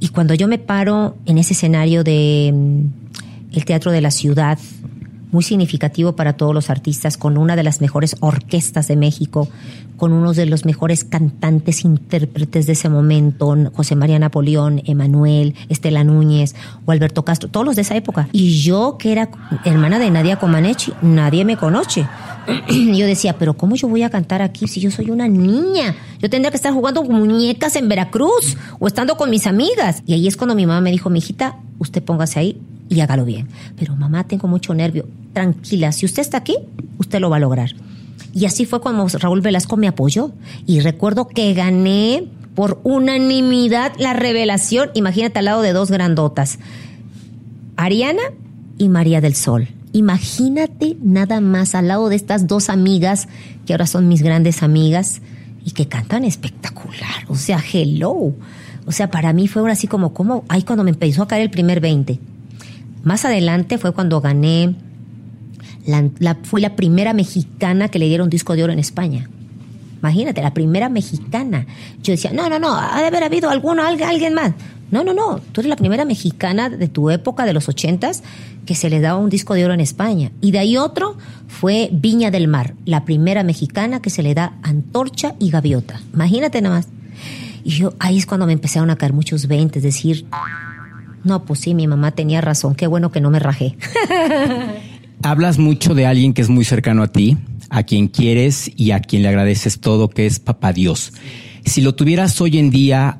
Y cuando yo me paro en ese escenario de mm, el Teatro de la Ciudad, muy significativo para todos los artistas, con una de las mejores orquestas de México, con uno de los mejores cantantes, intérpretes de ese momento, José María Napoleón, Emanuel, Estela Núñez o Alberto Castro, todos los de esa época. Y yo, que era hermana de Nadia Comaneci, nadie me conoce. *clears throat* Yo decía, pero ¿cómo yo voy a cantar aquí si yo soy una niña? Yo tendría que estar jugando muñecas en Veracruz o estando con mis amigas. Y ahí es cuando mi mamá me dijo, mijita, usted póngase ahí y hágalo bien. Pero mamá, tengo mucho nervio. Tranquila, si usted está aquí, usted lo va a lograr. Y así fue cuando Raúl Velasco me apoyó. Y recuerdo que gané por unanimidad la revelación. Imagínate al lado de dos grandotas. Ariana y María del Sol. Imagínate nada más al lado de estas dos amigas, que ahora son mis grandes amigas, y que cantan espectacular. O sea, hello. O sea, para mí fue así como, como, ahí cuando me empezó a caer el primer 20. Más adelante fue cuando gané, la, la, fui la primera mexicana que le dieron disco de oro en España. Imagínate, la primera mexicana. Yo decía, no, no, no, ha de haber habido alguno, alguien, más. No, no, no. Tú eres la primera mexicana de tu época, de los ochentas, que se le daba un disco de oro en España. Y de ahí otro fue Viña del Mar, la primera mexicana que se le da antorcha y gaviota. Imagínate nada más. Y yo, ahí es cuando me empezaron a caer muchos veintes, decir, no, pues sí, mi mamá tenía razón, qué bueno que no me rajé. *laughs* Hablas mucho de alguien que es muy cercano a ti, a quien quieres y a quien le agradeces todo, que es Papá Dios. Si lo tuvieras hoy en día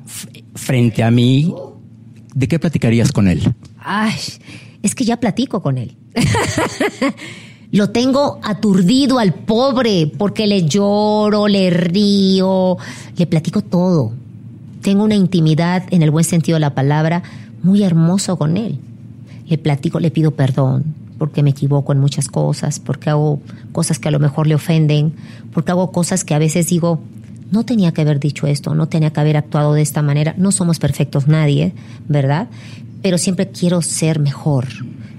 frente a mí, ¿de qué platicarías con él? Ay, es que ya platico con él. *laughs* Lo tengo aturdido al pobre porque le lloro, le río, le platico todo. Tengo una intimidad, en el buen sentido de la palabra, muy hermoso con él. Le platico, le pido perdón porque me equivoco en muchas cosas, porque hago cosas que a lo mejor le ofenden, porque hago cosas que a veces digo, no tenía que haber dicho esto, no tenía que haber actuado de esta manera. No somos perfectos nadie, ¿verdad? Pero siempre quiero ser mejor,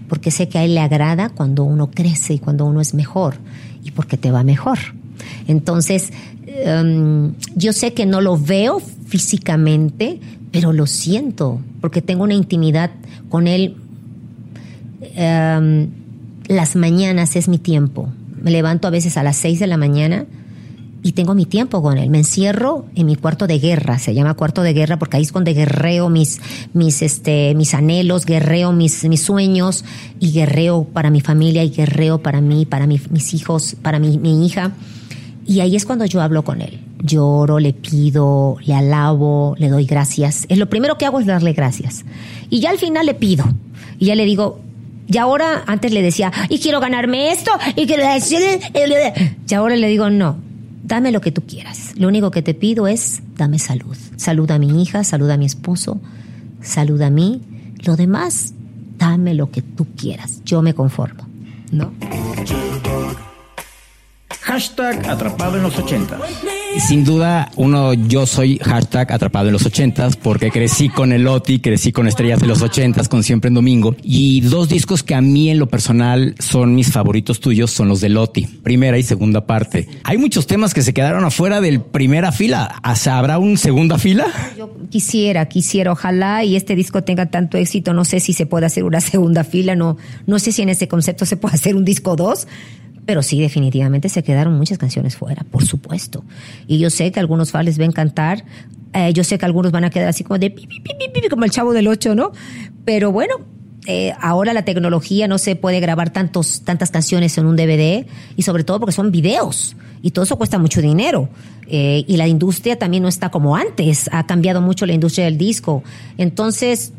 porque sé que a él le agrada cuando uno crece y cuando uno es mejor, y porque te va mejor. Entonces, em, yo sé que no lo veo físicamente, pero lo siento, porque tengo una intimidad con él. Em, las mañanas es mi tiempo. Me levanto a veces a las 6 de la mañana y tengo mi tiempo con él. Me encierro en mi cuarto de guerra, se llama cuarto de guerra porque ahí es donde guerreo mis, mis, este, mis anhelos, guerreo mis, mis sueños y guerreo para mi familia y guerreo para mí, para mi- mis hijos, para mi, mi hija. Y ahí es cuando yo hablo con él. Lloro, le pido, le alabo, le doy gracias. Es lo primero que hago es darle gracias. Y ya al final le pido. Y ya le digo, y ahora, antes le decía, y quiero ganarme esto, y quiero y ahora le digo, no, dame lo que tú quieras. Lo único que te pido es, dame salud. Salud a mi hija, salud a mi esposo, salud a mí. Lo demás, dame lo que tú quieras. Yo me conformo, ¿no? Hashtag atrapado en los 80. Sin duda, uno, yo soy hashtag atrapado en los ochentas porque crecí con el Oti, crecí con estrellas de los ochentas, con Siempre en Domingo. Y dos discos que a mí en lo personal son mis favoritos tuyos son los de Loti, primera y segunda parte. Hay muchos temas que se quedaron afuera del primera fila. ¿Habrá un segunda fila? Yo quisiera, quisiera, ojalá y este disco tenga tanto éxito. No sé si se puede hacer una *laughs* segunda fila, no, no sé si en ese concepto se puede hacer un disco dos, pero sí, definitivamente se quedaron muchas canciones fuera, por supuesto. Y yo sé que algunos fans les ven cantar, eh, yo sé que algunos van a quedar así como de pi, pi, pi, como el chavo del ocho, ¿no? Pero bueno, eh, ahora la tecnología no se puede grabar tantos, tantas canciones en un DVD y sobre todo porque son videos y todo eso cuesta mucho dinero. Eh, y la industria también no está como antes, ha cambiado mucho la industria del disco. Entonces,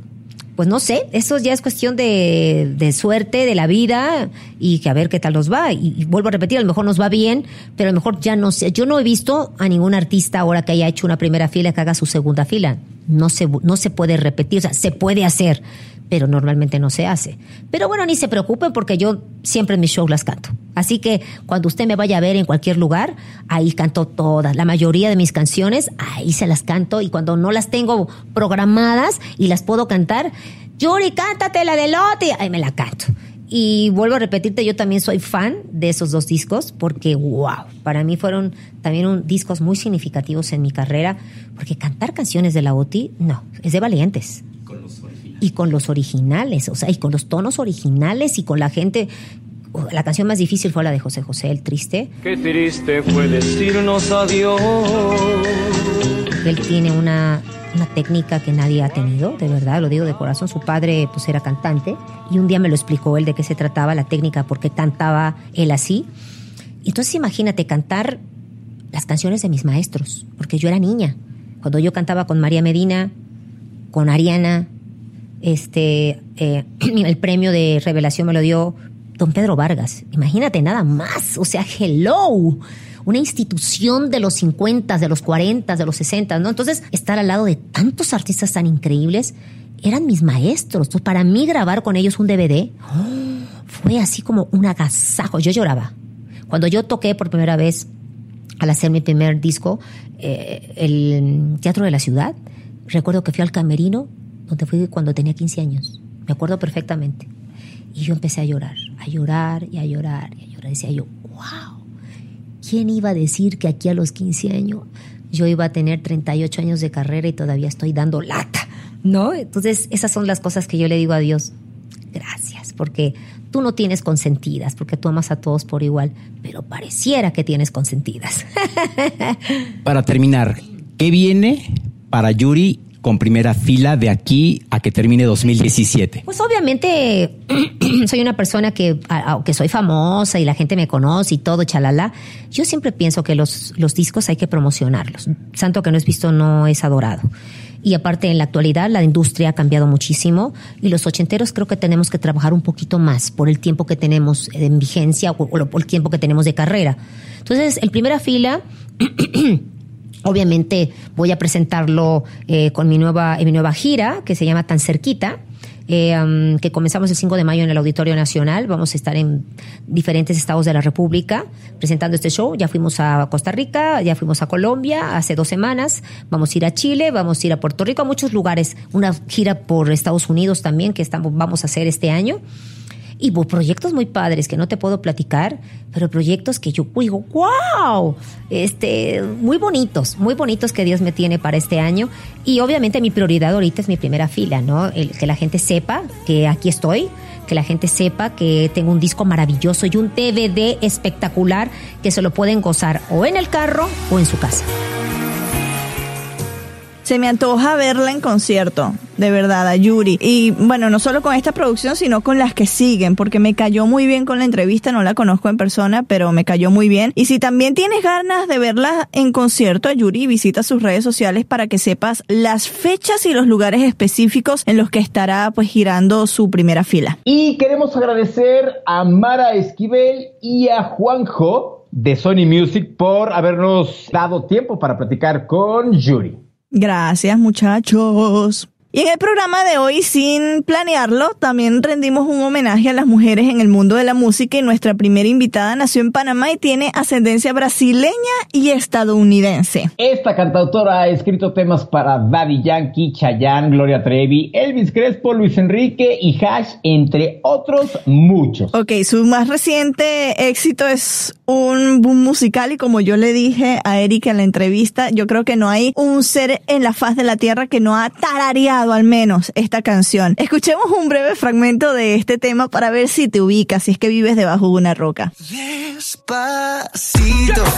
pues no sé, eso ya es cuestión de, de suerte, de la vida y que a ver qué tal nos va. Y, vuelvo a repetir, a lo mejor nos va bien, pero a lo mejor ya no sé. Yo no he visto a ningún artista ahora que haya hecho una primera fila que haga su segunda fila. No se, no se puede repetir, o sea, se puede hacer, pero normalmente no se hace. Pero bueno, ni se preocupen porque yo siempre en mis shows las canto. Así que cuando usted me vaya a ver en cualquier lugar, ahí canto todas. La mayoría de mis canciones, ahí se las canto y cuando no las tengo programadas y las puedo cantar, Yuri, cántate la de Lotte, ahí me la canto. Y vuelvo a repetirte, yo también soy fan de esos dos discos porque, wow, para mí fueron también un, discos muy significativos en mi carrera, porque cantar canciones de la OTI, no, es de valientes y con los originales, o sea, y con los tonos originales y con la gente. La canción más difícil fue la de José José, el triste. Qué triste fue decirnos adiós. Él tiene una, una técnica que nadie ha tenido, de verdad, lo digo de corazón. Su padre pues era cantante y un día me lo explicó él de qué se trataba la técnica, por qué cantaba él así. Entonces imagínate cantar las canciones de mis maestros, porque yo era niña. Cuando yo cantaba con María Medina, con Ariana, este, eh, *clears throat* el premio de revelación me lo dio don Pedro Vargas. Imagínate nada más. O sea, hello. Una institución de los 50, de los 40, de los 60, ¿no? Entonces, estar al lado de tantos artistas tan increíbles eran mis maestros. Entonces, para mí grabar con ellos un DVD *gasps* fue así como un agasajo. Yo lloraba. Cuando yo toqué por primera vez al hacer mi primer disco, eh, el Teatro de la Ciudad, recuerdo que fui al camerino donde fui cuando tenía 15 años. Me acuerdo perfectamente. Y yo empecé a llorar, a llorar y a llorar y a llorar. Decía yo, wow, ¿quién iba a decir que aquí a los 15 años yo iba a tener 38 años de carrera y todavía estoy dando lata? ¿no? Entonces, esas son las cosas que yo le digo a Dios. Gracias, porque tú no tienes consentidas, porque tú amas a todos por igual, pero pareciera que tienes consentidas. *laughs* Para terminar, ¿qué viene para Yuri con primera fila de aquí a que termine 2017? Pues obviamente *clears throat* soy una persona que, aunque soy famosa y la gente me conoce y todo, chalala, yo siempre pienso que los, los discos hay que promocionarlos. Santo que no es visto no es adorado. Y aparte, en la actualidad, la industria ha cambiado muchísimo y los ochenteros creo que tenemos que trabajar un poquito más por el tiempo que tenemos en vigencia o por el tiempo que tenemos de carrera. Entonces, en primera fila, *clears throat* Obviamente voy a presentarlo eh, con mi nueva, mi nueva gira que se llama Tan Cerquita. Um, que comenzamos el 5 de mayo en el Auditorio Nacional. Vamos a estar en diferentes estados de la República presentando este show. Ya fuimos a Costa Rica, ya fuimos a Colombia hace dos semanas. Vamos a ir a Chile, vamos a ir a Puerto Rico, a muchos lugares. Una gira por Estados Unidos también que estamos, vamos a hacer este año. Y proyectos muy padres que no te puedo platicar, pero proyectos que yo digo, wow, este, muy bonitos, muy bonitos que Dios me tiene para este año. Y obviamente mi prioridad ahorita es mi primera fila, ¿no? Que la gente sepa que aquí estoy, que la gente sepa que tengo un disco maravilloso y un DVD espectacular que se lo pueden gozar o en el carro o en su casa. Se me antoja verla en concierto, de verdad, a Yuri. Y bueno, no solo con esta producción, sino con las que siguen, porque me cayó muy bien con la entrevista, no la conozco en persona, pero me cayó muy bien. Y si también tienes ganas de verla en concierto a Yuri, visita sus redes sociales para que sepas las fechas y los lugares específicos en los que estará pues girando su primera fila. Y queremos agradecer a Mara Esquivel y a Juanjo de Sony Music por habernos dado tiempo para platicar con Yuri. Gracias muchachos. Y en el programa de hoy, sin planearlo, también rendimos un homenaje a las mujeres en el mundo de la música y nuestra primera invitada nació en Panamá y tiene ascendencia brasileña y estadounidense. Esta cantautora ha escrito temas para Daddy Yankee, Chayanne, Gloria Trevi, Elvis Crespo, Luis Enrique y Hash, entre otros muchos. Ok, su más reciente éxito es un boom musical y como yo le dije a Erika en la entrevista, yo creo que no hay un ser en la faz de la tierra que no ha tarareado al menos esta canción. Escuchemos un breve fragmento de este tema para ver si te ubicas, si es que vives debajo de una roca. Despacito,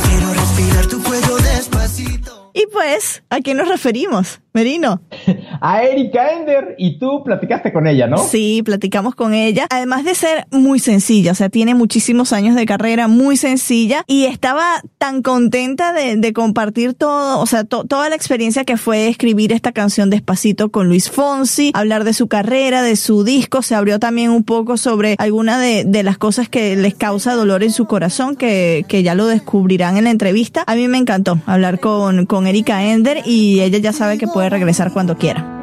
quiero respirar tu cuello despacito. Y pues, ¿a quién nos referimos? Merino. *laughs* A Erika Ender y tú platicaste con ella, ¿no? Sí, platicamos con ella. Además de ser muy sencilla, o sea, tiene muchísimos años de carrera, muy sencilla y estaba tan contenta de, compartir todo, o sea, toda la experiencia que fue escribir esta canción despacito con Luis Fonsi, hablar de su carrera, de su disco, se abrió también un poco sobre alguna de, las cosas que les causa dolor en su corazón, que, que ya lo descubrirán en la entrevista. A mí me encantó hablar con, con Erika Ender y ella ya sabe que puede puede regresar cuando quiera.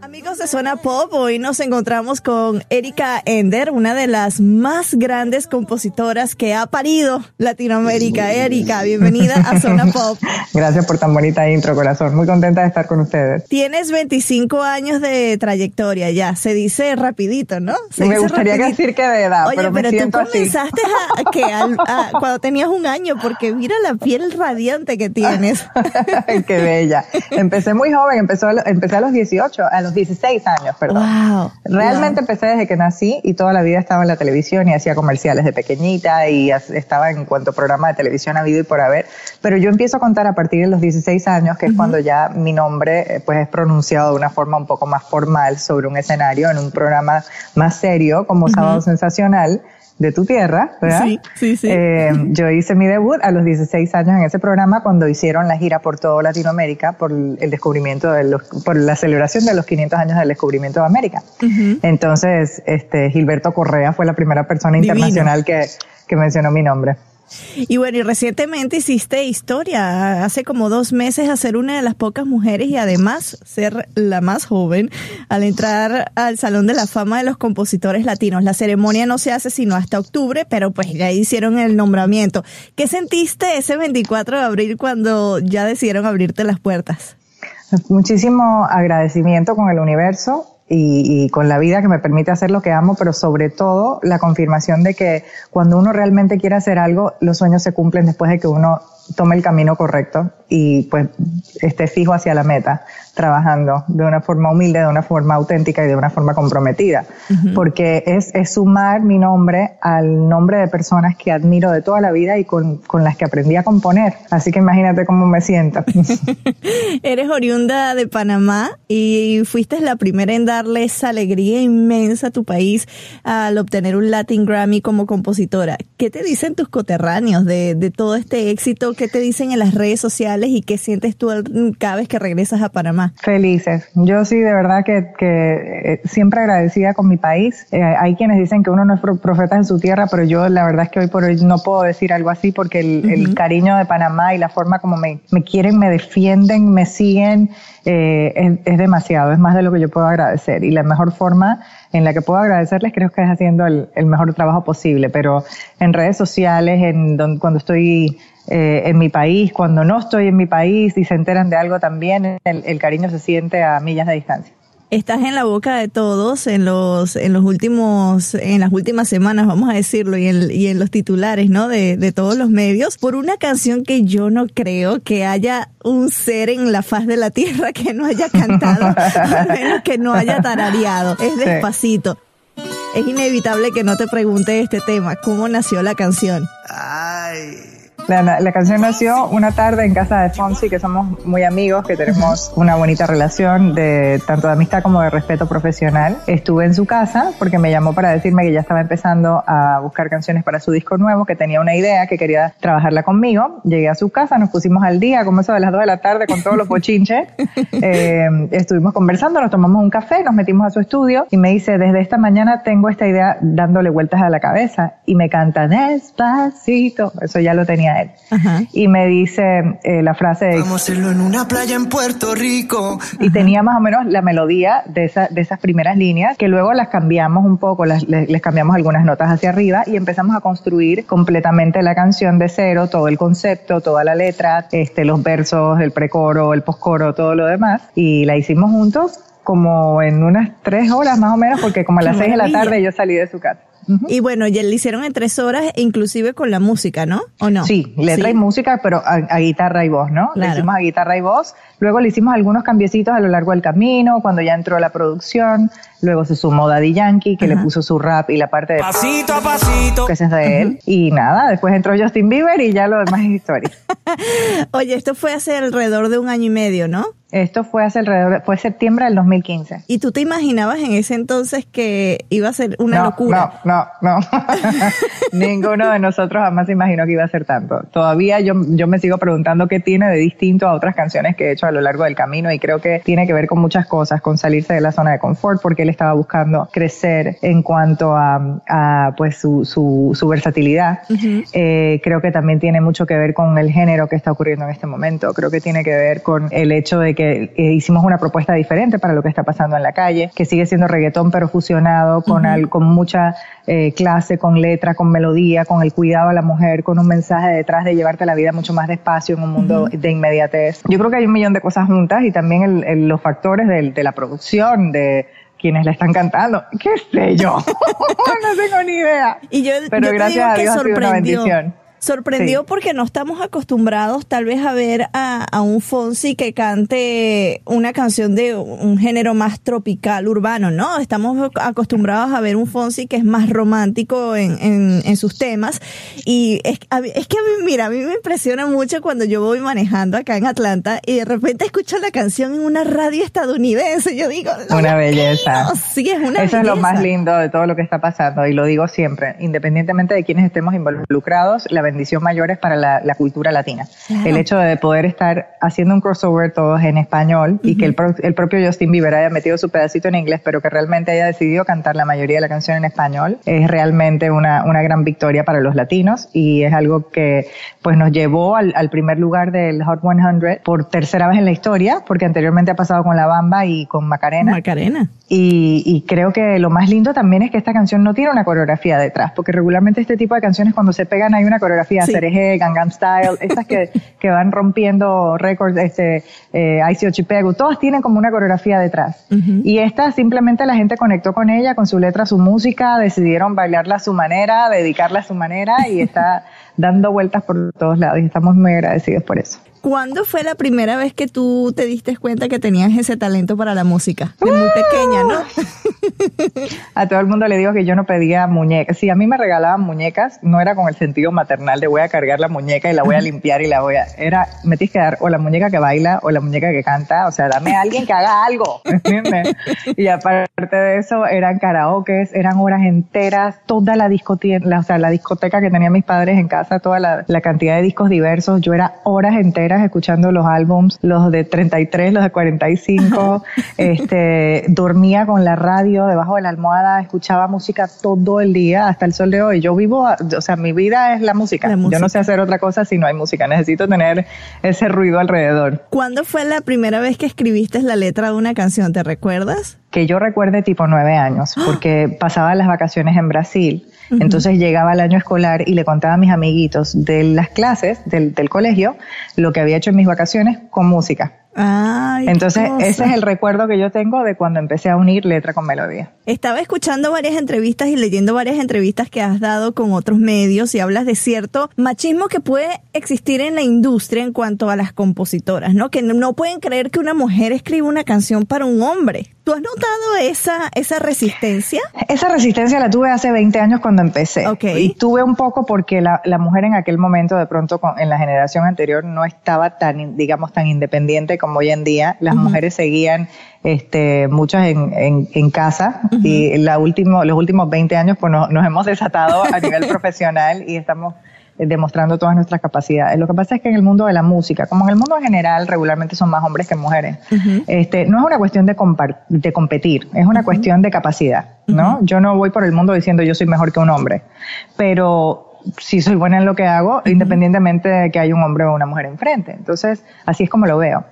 Amigos de Zona Pop, hoy nos encontramos con Erika Ender, una de las más grandes compositoras que ha parido Latinoamérica. Erika, bienvenida a Zona *laughs* Pop. Gracias por tan bonita intro, corazón. Muy contenta de estar con ustedes. Tienes 25 años de trayectoria ya, se dice rapidito, ¿no? me gustaría decir que de edad, Oye, pero, pero tú comenzaste a, que cuando tenías un año, porque mira la piel radiante que tienes. *laughs* Qué bella. Empecé muy joven, empezó, empecé a los 18, a los 16 años, perdón. Realmente empecé desde que nací y toda la vida estaba en la televisión y hacía comerciales de pequeñita y estaba en cuanto programa de televisión ha habido y por haber. Pero yo empiezo a contar a partir de los 16 años, que es cuando ya mi nombre eh, pues es pronunciado de una forma un poco más formal sobre un escenario en un programa más serio como Sábado Sensacional de tu tierra, ¿verdad? Sí, sí, sí. Eh, *laughs* yo hice mi debut a los 16 años en ese programa cuando hicieron la gira por toda Latinoamérica por el descubrimiento de los, por la celebración de los 500 años del descubrimiento de América. Entonces, este, Gilberto Correa fue la primera persona internacional que, que mencionó mi nombre. Y bueno, y recientemente hiciste historia, hace como dos meses, a ser una de las pocas mujeres y además ser la más joven al entrar al Salón de la Fama de los Compositores Latinos. La ceremonia no se hace sino hasta octubre, pero pues ya hicieron el nombramiento. ¿Qué sentiste ese 24 de abril cuando ya decidieron abrirte las puertas? Muchísimo agradecimiento con el universo y, con la vida que me permite hacer lo que amo, pero sobre todo la confirmación de que cuando uno realmente quiere hacer algo, los sueños se cumplen después de que uno tome el camino correcto y pues esté fijo hacia la meta, trabajando de una forma humilde, de una forma auténtica y de una forma comprometida. Porque es, es, sumar mi nombre al nombre de personas que admiro de toda la vida y con, con las que aprendí a componer. Así que imagínate cómo me siento. *laughs* Eres oriunda de Panamá y fuiste la primera en darle esa alegría inmensa a tu país al obtener un Latin Grammy como compositora. ¿Qué te dicen tus coterráneos de, de todo este éxito? ¿Qué te dicen en las redes sociales y qué sientes tú cada vez que regresas a Panamá? Felices. Yo sí, de verdad que, que eh, siempre agradecida con mi país. Eh, hay quienes dicen que uno no es profeta en su tierra, pero yo la verdad es que hoy por hoy no puedo decir algo así porque el, el cariño de Panamá y la forma como me, me quieren, me defienden, me siguen, eh, es, es, demasiado, es más de lo que yo puedo agradecer. Y la mejor forma en la que puedo agradecerles creo que es haciendo el, el mejor trabajo posible, pero en redes sociales, en donde, cuando estoy eh, en mi país, cuando no estoy en mi país y se enteran de algo también, el, el cariño se siente a millas de distancia. Estás en la boca de todos en los en los últimos en las últimas semanas vamos a decirlo y en, y en los titulares no de, de, todos los medios. Por una canción que yo no creo que haya un ser en la faz de la tierra que no haya cantado *laughs* al menos que no haya tarareado. Es despacito. Es inevitable que no te pregunte este tema cómo nació la canción ay la, la, canción nació una tarde en casa de Fonsi, que somos muy amigos, que tenemos una bonita relación de tanto de amistad como de respeto profesional. Estuve en su casa porque me llamó para decirme que ya estaba empezando a buscar canciones para su disco nuevo, que tenía una idea, que quería trabajarla conmigo. Llegué a su casa, nos pusimos al día, como eso de las 2 de la tarde con todos los bochinches. *laughs* eh, estuvimos conversando, nos tomamos un café, nos metimos a su estudio y me dice, desde esta mañana tengo esta idea dándole vueltas a la cabeza y me canta despacito. Eso ya lo tenía él. Ajá. Y me dice eh, la frase de, Vamos a hacerlo en una playa en Puerto Rico. Y Ajá. tenía más o menos la melodía de, esa, de esas primeras líneas, que luego las cambiamos un poco, las, les, les, cambiamos algunas notas hacia arriba y empezamos a construir completamente la canción de cero, todo el concepto, toda la letra, este, los versos, el precoro, el postcoro, todo lo demás. Y la hicimos juntos como en unas tres horas más o menos, porque como a las seis de la tarde yo salí de su casa. Uh -huh. Y bueno, ya le hicieron en tres horas, inclusive con la música, ¿no? ¿O no? Sí, letra sí. y música, pero a, a, guitarra y voz, ¿no? Claro. Le hicimos a guitarra y voz. Luego le hicimos algunos cambiecitos a lo largo del camino, cuando ya entró la producción. Luego se sumó Daddy Yankee, que uh -huh. le puso su rap y la parte de... Pasito a pasito. Que es de él. Uh -huh. Y nada, después entró Justin Bieber y ya lo demás es historia. *laughs* Oye, esto fue hace alrededor de un año y medio, ¿no? Esto fue hace alrededor, fue septiembre del 2015. ¿Y tú te imaginabas en ese entonces que iba a ser una no, locura? No, no, no. *laughs* Ninguno de nosotros jamás se imaginó que iba a ser tanto. Todavía yo, yo me sigo preguntando qué tiene de distinto a otras canciones que he hecho a lo largo del camino y creo que tiene que ver con muchas cosas, con salirse de la zona de confort, porque él estaba buscando crecer en cuanto a, a pues su, su, su versatilidad. Uh -huh. eh, creo que también tiene mucho que ver con el género que está ocurriendo en este momento. Creo que tiene que ver con el hecho de que eh, hicimos una propuesta diferente para lo que está pasando en la calle, que sigue siendo reggaetón pero fusionado con, uh -huh. al, con mucha eh, clase, con letra, con melodía, con el cuidado a la mujer, con un mensaje detrás de llevarte la vida mucho más despacio en un mundo uh -huh. de inmediatez. Yo creo que hay un millón de cosas juntas y también el, el, los factores de, de la producción, de quienes la están cantando, qué sé yo, *laughs* no tengo ni idea. Y yo, pero yo gracias a Dios ha sido una bendición sorprendió sí. porque no estamos acostumbrados tal vez a ver a, a, un Fonsi que cante una canción de un género más tropical, urbano, ¿no? Estamos acostumbrados a ver un Fonsi que es más romántico en, en, en sus temas y es, es, que a mí, mira, a mí me impresiona mucho cuando yo voy manejando acá en Atlanta y de repente escucho la canción en una radio estadounidense, yo digo, una belleza. Sí, es una Eso belleza. es lo más lindo de todo lo que está pasando y lo digo siempre, independientemente de quienes estemos involucrados, la bendición mayor es para la, la cultura latina. Claro. El hecho de poder estar haciendo un crossover todos en español uh -huh. y que el, pro, el, propio Justin Bieber haya metido su pedacito en inglés, pero que realmente haya decidido cantar la mayoría de la canción en español, es realmente una, una gran victoria para los latinos y es algo que pues nos llevó al, al, primer lugar del Hot 100 por tercera vez en la historia, porque anteriormente ha pasado con La Bamba y con Macarena. Macarena. Y, y creo que lo más lindo también es que esta canción no tiene una coreografía detrás, porque regularmente este tipo de canciones cuando se pegan hay una coreografía coreografías, Sí. Cereje, Gangnam Style, estas que, que van rompiendo récords, este, eh, ICO Chipegu, todas tienen como una coreografía detrás. Y esta simplemente la gente conectó con ella, con su letra, su música, decidieron bailarla a su manera, dedicarla a su manera y está *laughs* dando vueltas por todos lados y estamos muy agradecidos por eso. ¿Cuándo fue la primera vez que tú te diste cuenta que tenías ese talento para la música? De muy pequeña, ¿no? *laughs* A todo el mundo le digo que yo no pedía muñecas. Si a mí me regalaban muñecas, no era con el sentido maternal de voy a cargar la muñeca y la voy a *laughs* limpiar y la voy a... Era, me tienes que dar o la muñeca que baila o la muñeca que canta. O sea, dame a alguien que haga algo, ¿entiendes? Y aparte de eso, eran karaokes, eran horas enteras, toda la discoteca, o sea, la discoteca que tenían mis padres en casa, toda la, la cantidad de discos diversos. Yo era horas enteras escuchando los álbums, los de 33, los de 45. *laughs* este, dormía con la radio debajo de la almohada, escuchaba música todo el día hasta el sol de hoy. Yo vivo, o sea, mi vida es la música. La Yo música. no sé hacer otra cosa si no hay música. Necesito tener ese ruido alrededor. ¿Cuándo fue la primera vez que escribiste la letra de una canción? ¿Te recuerdas? que yo recuerde tipo nueve años, porque pasaba las vacaciones en Brasil. Entonces llegaba el año escolar y le contaba a mis amiguitos de las clases del, del colegio lo que había hecho en mis vacaciones con música. Ay, Entonces ese es el recuerdo que yo tengo de cuando empecé a unir letra con melodía. Estaba escuchando varias entrevistas y leyendo varias entrevistas que has dado con otros medios y hablas de cierto machismo que puede existir en la industria en cuanto a las compositoras, ¿no? Que no pueden creer que una mujer escriba una canción para un hombre. ¿Tú has notado esa, esa resistencia? Esa resistencia la tuve hace 20 años cuando empecé. Y tuve un poco porque la, la mujer en aquel momento, de pronto con- en la generación anterior, no estaba tan, digamos, tan independiente como hoy en día. Las mujeres seguían, este, muchas en, en, en casa y la último, los últimos 20 años pues nos, nos hemos desatado a *laughs* nivel profesional y estamos demostrando todas nuestras capacidades. Lo que pasa es que en el mundo de la música, como en el mundo en general, regularmente son más hombres que mujeres. Este, no es una cuestión de, de competir, es una cuestión de capacidad, ¿no? Yo no voy por el mundo diciendo yo soy mejor que un hombre, pero sí soy buena en lo que hago, independientemente de que haya un hombre o una mujer enfrente. Entonces, así es como lo veo.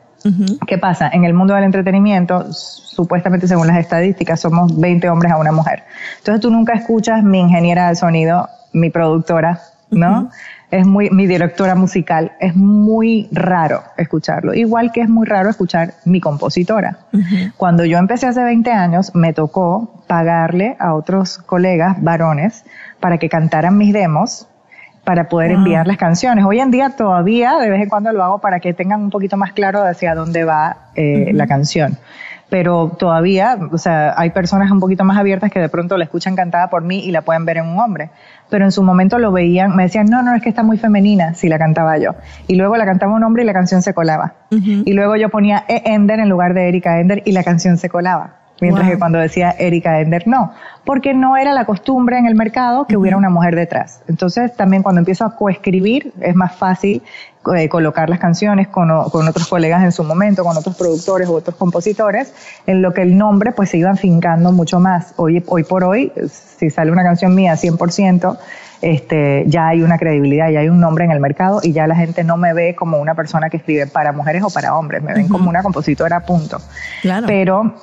¿Qué pasa? En el mundo del entretenimiento, supuestamente según las estadísticas, somos 20 hombres a una mujer. Entonces tú nunca escuchas mi ingeniera de sonido, mi productora, ¿no? Es muy, mi directora musical, es muy raro escucharlo. Igual que es muy raro escuchar mi compositora. Cuando yo empecé hace 20 años, me tocó pagarle a otros colegas varones para que cantaran mis demos para poder Wow. enviar las canciones. Hoy en día todavía de vez en cuando lo hago para que tengan un poquito más claro hacia dónde va eh, la canción. Pero todavía, o sea, hay personas un poquito más abiertas que de pronto la escuchan cantada por mí y la pueden ver en un hombre. Pero en su momento lo veían, me decían, no, no, es que está muy femenina si la cantaba yo. Y luego la cantaba un hombre y la canción se colaba. Y luego yo ponía E. Ender en lugar de Erika Ender y la canción se colaba. Mientras Wow. que cuando decía Erika Ender, no. Porque no era la costumbre en el mercado que hubiera una mujer detrás. Entonces, también cuando empiezo a coescribir, es más fácil eh, colocar las canciones con, con otros colegas en su momento, con otros productores u otros compositores, en lo que el nombre pues se iba fincando mucho más. Hoy, hoy por hoy, si sale una canción mía 100%, este, ya hay una credibilidad, ya hay un nombre en el mercado y ya la gente no me ve como una persona que escribe para mujeres o para hombres, me ven Ujú. como una compositora, punto. Claro. Pero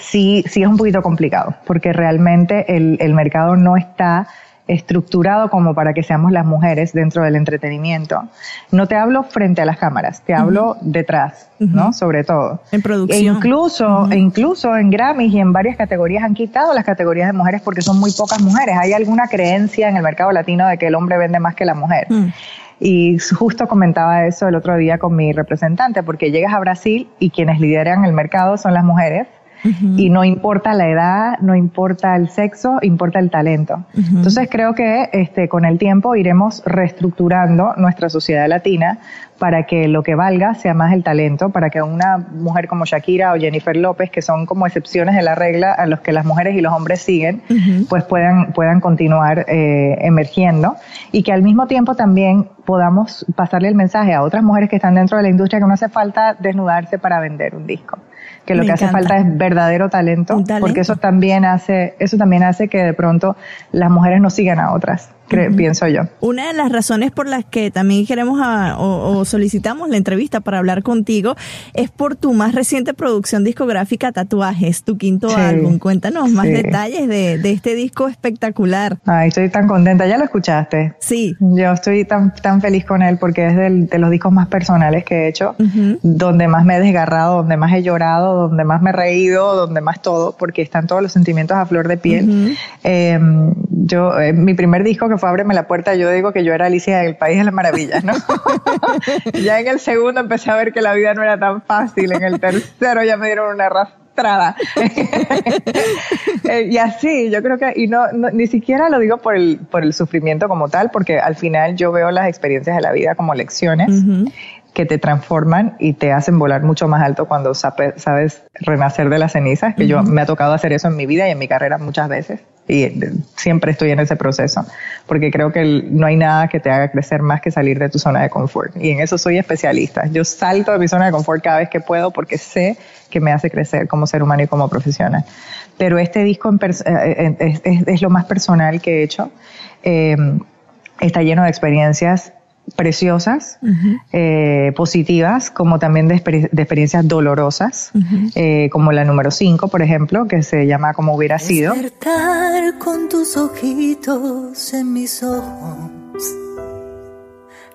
sí, sí es un poquito complicado, porque realmente el, el mercado no está estructurado como para que seamos las mujeres dentro del entretenimiento. No te hablo frente a las cámaras, te hablo detrás, ¿no? Sobre todo. En E producción. incluso, e incluso en Grammys y en varias categorías han quitado las categorías de mujeres porque son muy pocas mujeres. Hay alguna creencia en el mercado latino de que el hombre vende más que la mujer. Y justo comentaba eso el otro día con mi representante, porque llegas a Brasil y quienes lideran el mercado son las mujeres. Y no importa la edad, no importa el sexo, importa el talento. Entonces creo que este, con el tiempo iremos reestructurando nuestra sociedad latina para que lo que valga sea más el talento, para que una mujer como Shakira o Jennifer López, que son como excepciones de la regla a los que las mujeres y los hombres siguen, pues puedan, puedan continuar eh, emergiendo. Y que al mismo tiempo también podamos pasarle el mensaje a otras mujeres que están dentro de la industria que no hace falta desnudarse para vender un disco que lo Me que hace falta es verdadero talento, talento. porque eso también hace eso también hace que de pronto las mujeres no sigan a otras cre- pienso yo. Una de las razones por las que también queremos a- o, o solicitamos la entrevista para hablar contigo es por tu más reciente producción discográfica Tatuajes, tu quinto Sí, álbum. Cuéntanos más sí. detalles de, de este disco espectacular. Ay, estoy tan contenta. ¿Ya lo escuchaste? Sí. Yo estoy tan, tan feliz con él porque es del- de los discos más personales que he hecho, Ujú. donde más me he desgarrado, donde más he llorado, donde más me he reído, donde más todo, porque están todos los sentimientos a flor de piel. Eh, yo, eh, mi primer disco que fue Ábreme la puerta, yo digo que yo era Alicia del País de las Maravillas, ¿no? *laughs* ya en el segundo empecé a ver que la vida no era tan fácil, en el tercero ya me dieron una arrastrada. *laughs* Eh, y así, yo creo que, y no, no- ni siquiera lo digo por el, por el sufrimiento como tal, porque al final yo veo las experiencias de la vida como lecciones que te transforman y te hacen volar mucho más alto cuando sabe- sabes renacer de las cenizas, que yo me ha tocado hacer eso en mi vida y en mi carrera muchas veces. Y eh, siempre estoy en ese proceso, porque creo que no hay nada que te haga crecer más que salir de tu zona de confort. Y en eso soy especialista. Yo salto de mi zona de confort cada vez que puedo porque sé que me hace crecer como ser humano y como profesional. Pero este disco en eh, eh, es, es- es lo más personal que he hecho. Eh, está lleno de experiencias preciosas, eh, positivas, como también de, exper- de experiencias dolorosas, eh, como la número 5, por ejemplo, que se llama Como hubiera sido. Despertar con tus ojitos en mis ojos.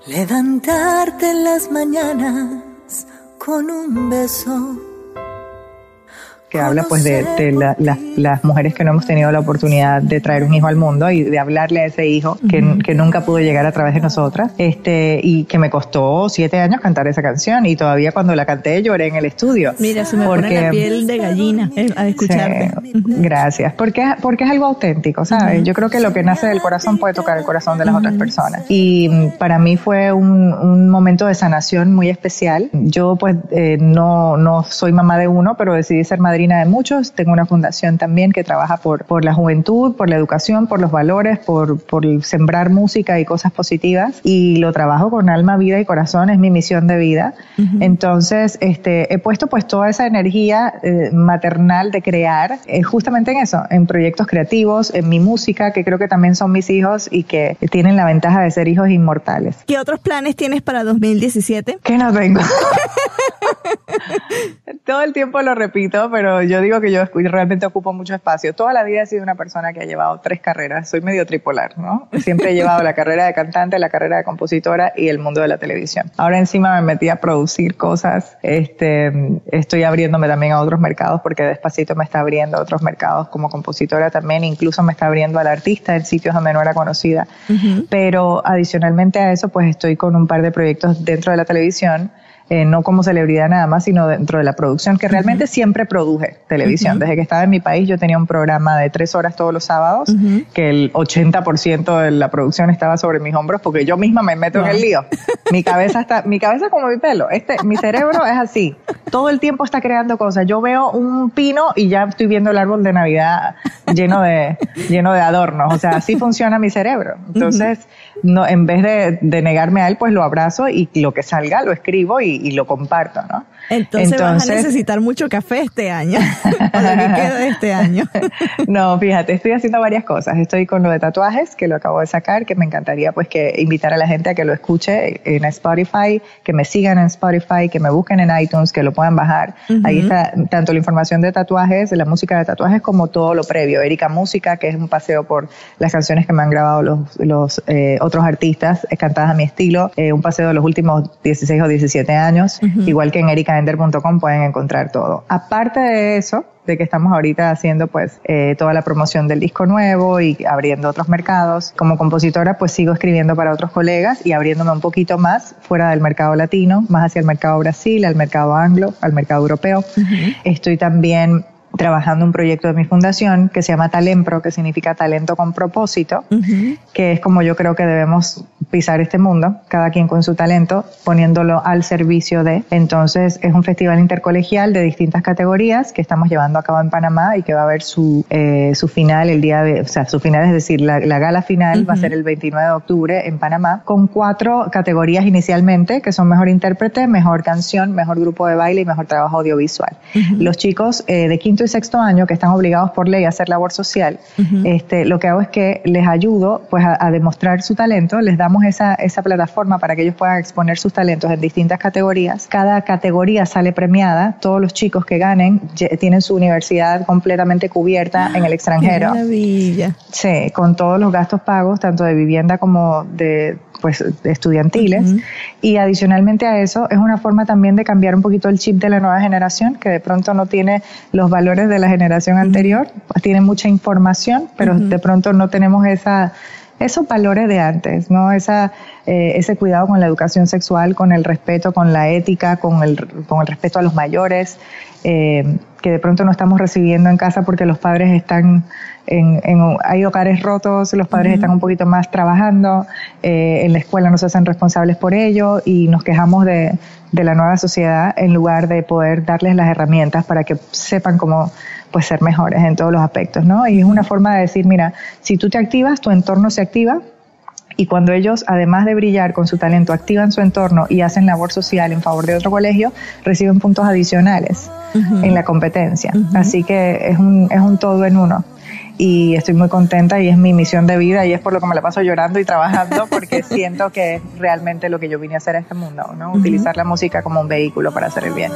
Levantarte en las mañanas con un beso. Que habla pues de, de la- la- las mujeres que no hemos tenido la oportunidad de traer un hijo al mundo y de hablarle a ese hijo que, que nunca pudo llegar a través de nosotras este y que me costó siete años cantar esa canción y todavía cuando la canté lloré en el estudio. Mira, se me pone la piel de gallina eh, a escucharte. Sí, *laughs* gracias. Porque porque es algo auténtico sabes yo creo que lo que nace del corazón puede tocar el corazón de las otras personas. Y mm, para mí fue un, un momento de sanación muy especial. Yo pues eh, no no soy mamá de uno pero decidí ser de muchos tengo una fundación también que trabaja por por la juventud por la educación por los valores por por sembrar música y cosas positivas y lo trabajo con alma vida y corazón es mi misión de vida entonces, este, he puesto pues toda esa energía eh, maternal de crear eh, justamente en eso, en proyectos creativos, en mi música, que creo que también son mis hijos y que tienen la ventaja de ser hijos inmortales. ¿Qué otros planes tienes para 2017? Que no tengo. *laughs* *laughs* Todo el tiempo lo repito, pero yo digo que yo realmente ocupo mucho espacio. Toda la vida he sido una persona que ha llevado tres carreras. Soy medio tripolar, ¿no? Siempre he llevado la carrera de cantante, la carrera de compositora y el mundo de la televisión. Ahora encima me metí a producir cosas. Este, estoy abriéndome también a otros mercados porque despacito me está abriendo a otros mercados como compositora también. Incluso me está abriendo al artista en sitios donde no era conocida. Pero adicionalmente a eso, pues estoy con un par de proyectos dentro de la televisión. Eh, no como celebridad nada más, sino dentro de la producción, que realmente siempre produje televisión. Desde que estaba en mi país yo tenía un programa de tres horas todos los sábados, que el 80% de la producción estaba sobre mis hombros porque yo misma me meto en el lío. Mi cabeza está, mi cabeza como mi pelo, este, mi cerebro es así. Todo el tiempo está creando cosas. Yo veo un pino y ya estoy viendo el árbol de Navidad lleno de, lleno de adornos. O sea, así funciona mi cerebro. Entonces, no, en vez de, de negarme a él, pues lo abrazo y lo que salga lo escribo y, y lo comparto, ¿no? Entonces, vas a necesitar mucho café este año, *laughs* o lo que queda de este año. *laughs* No, fíjate, estoy haciendo varias cosas. Estoy con lo de tatuajes, que lo acabo de sacar, que me encantaría pues que invitar a la gente a que lo escuche en Spotify, que me sigan en Spotify, que me busquen en iTunes, que lo puedan bajar. Ujú. Ahí está tanto la información de tatuajes, de la música de tatuajes, como todo lo previo. Erika Música, que es un paseo por las canciones que me han grabado los, los eh, otros artistas, eh, cantadas a mi estilo, eh, un paseo de los últimos 16 o 17 años, Ujú. igual que en ericaender.com pueden encontrar todo. Aparte de eso, de que estamos ahorita haciendo pues eh, toda la promoción del disco nuevo y abriendo otros mercados. Como compositora pues sigo escribiendo para otros colegas y abriéndome un poquito más fuera del mercado latino, más hacia el mercado Brasil, al mercado anglo, al mercado europeo. Estoy también trabajando un proyecto de mi fundación que se llama Talempro, que significa talento con propósito, que es como yo creo que debemos pisar este mundo, cada quien con su talento, poniéndolo al servicio de. Entonces es un festival intercolegial de distintas categorías que estamos llevando a cabo en Panamá y que va a haber su, eh, su final el día de, o sea, su final, es decir, la, la gala final va a ser el 29 de octubre en Panamá, con cuatro categorías inicialmente, que son mejor intérprete, mejor canción, mejor grupo de baile y mejor trabajo audiovisual. Los chicos eh, de quinto y sexto año, que están obligados por ley a hacer labor social, este, lo que hago es que les ayudo pues, a, demostrar su talento, les damos esa, esa plataforma para que ellos puedan exponer sus talentos en distintas categorías. Cada categoría sale premiada, todos los chicos que ganen tienen su universidad completamente cubierta en el extranjero. Qué maravilla. Sí, con todos los gastos pagos, tanto de vivienda como de pues estudiantiles. Y adicionalmente a eso es una forma también de cambiar un poquito el chip de la nueva generación que de pronto no tiene los valores de la generación anterior, tiene mucha información, pero de pronto no tenemos esa esos valores de antes, ¿no? Esa, eh, ese cuidado con la educación sexual, con el respeto, con la ética, con el, con el respeto a los mayores, eh, que de pronto no estamos recibiendo en casa porque los padres están en, hay hogares rotos, los padres están un poquito más trabajando, eh, en la escuela no se hacen responsables por ello y nos quejamos de, de la nueva sociedad en lugar de poder darles las herramientas para que sepan cómo pues ser mejores en todos los aspectos, ¿no? Y es una forma de decir, mira, si tú te activas, tu entorno se activa, y cuando ellos, además de brillar con su talento, activan su entorno y hacen labor social en favor de otro colegio, reciben puntos adicionales en la competencia. Así que es un, es un todo en uno y estoy muy contenta y es mi misión de vida y es por lo que me la paso llorando y trabajando *laughs* porque siento que es realmente lo que yo vine a hacer a este mundo, ¿no? Utilizar la música como un vehículo para hacer el bien.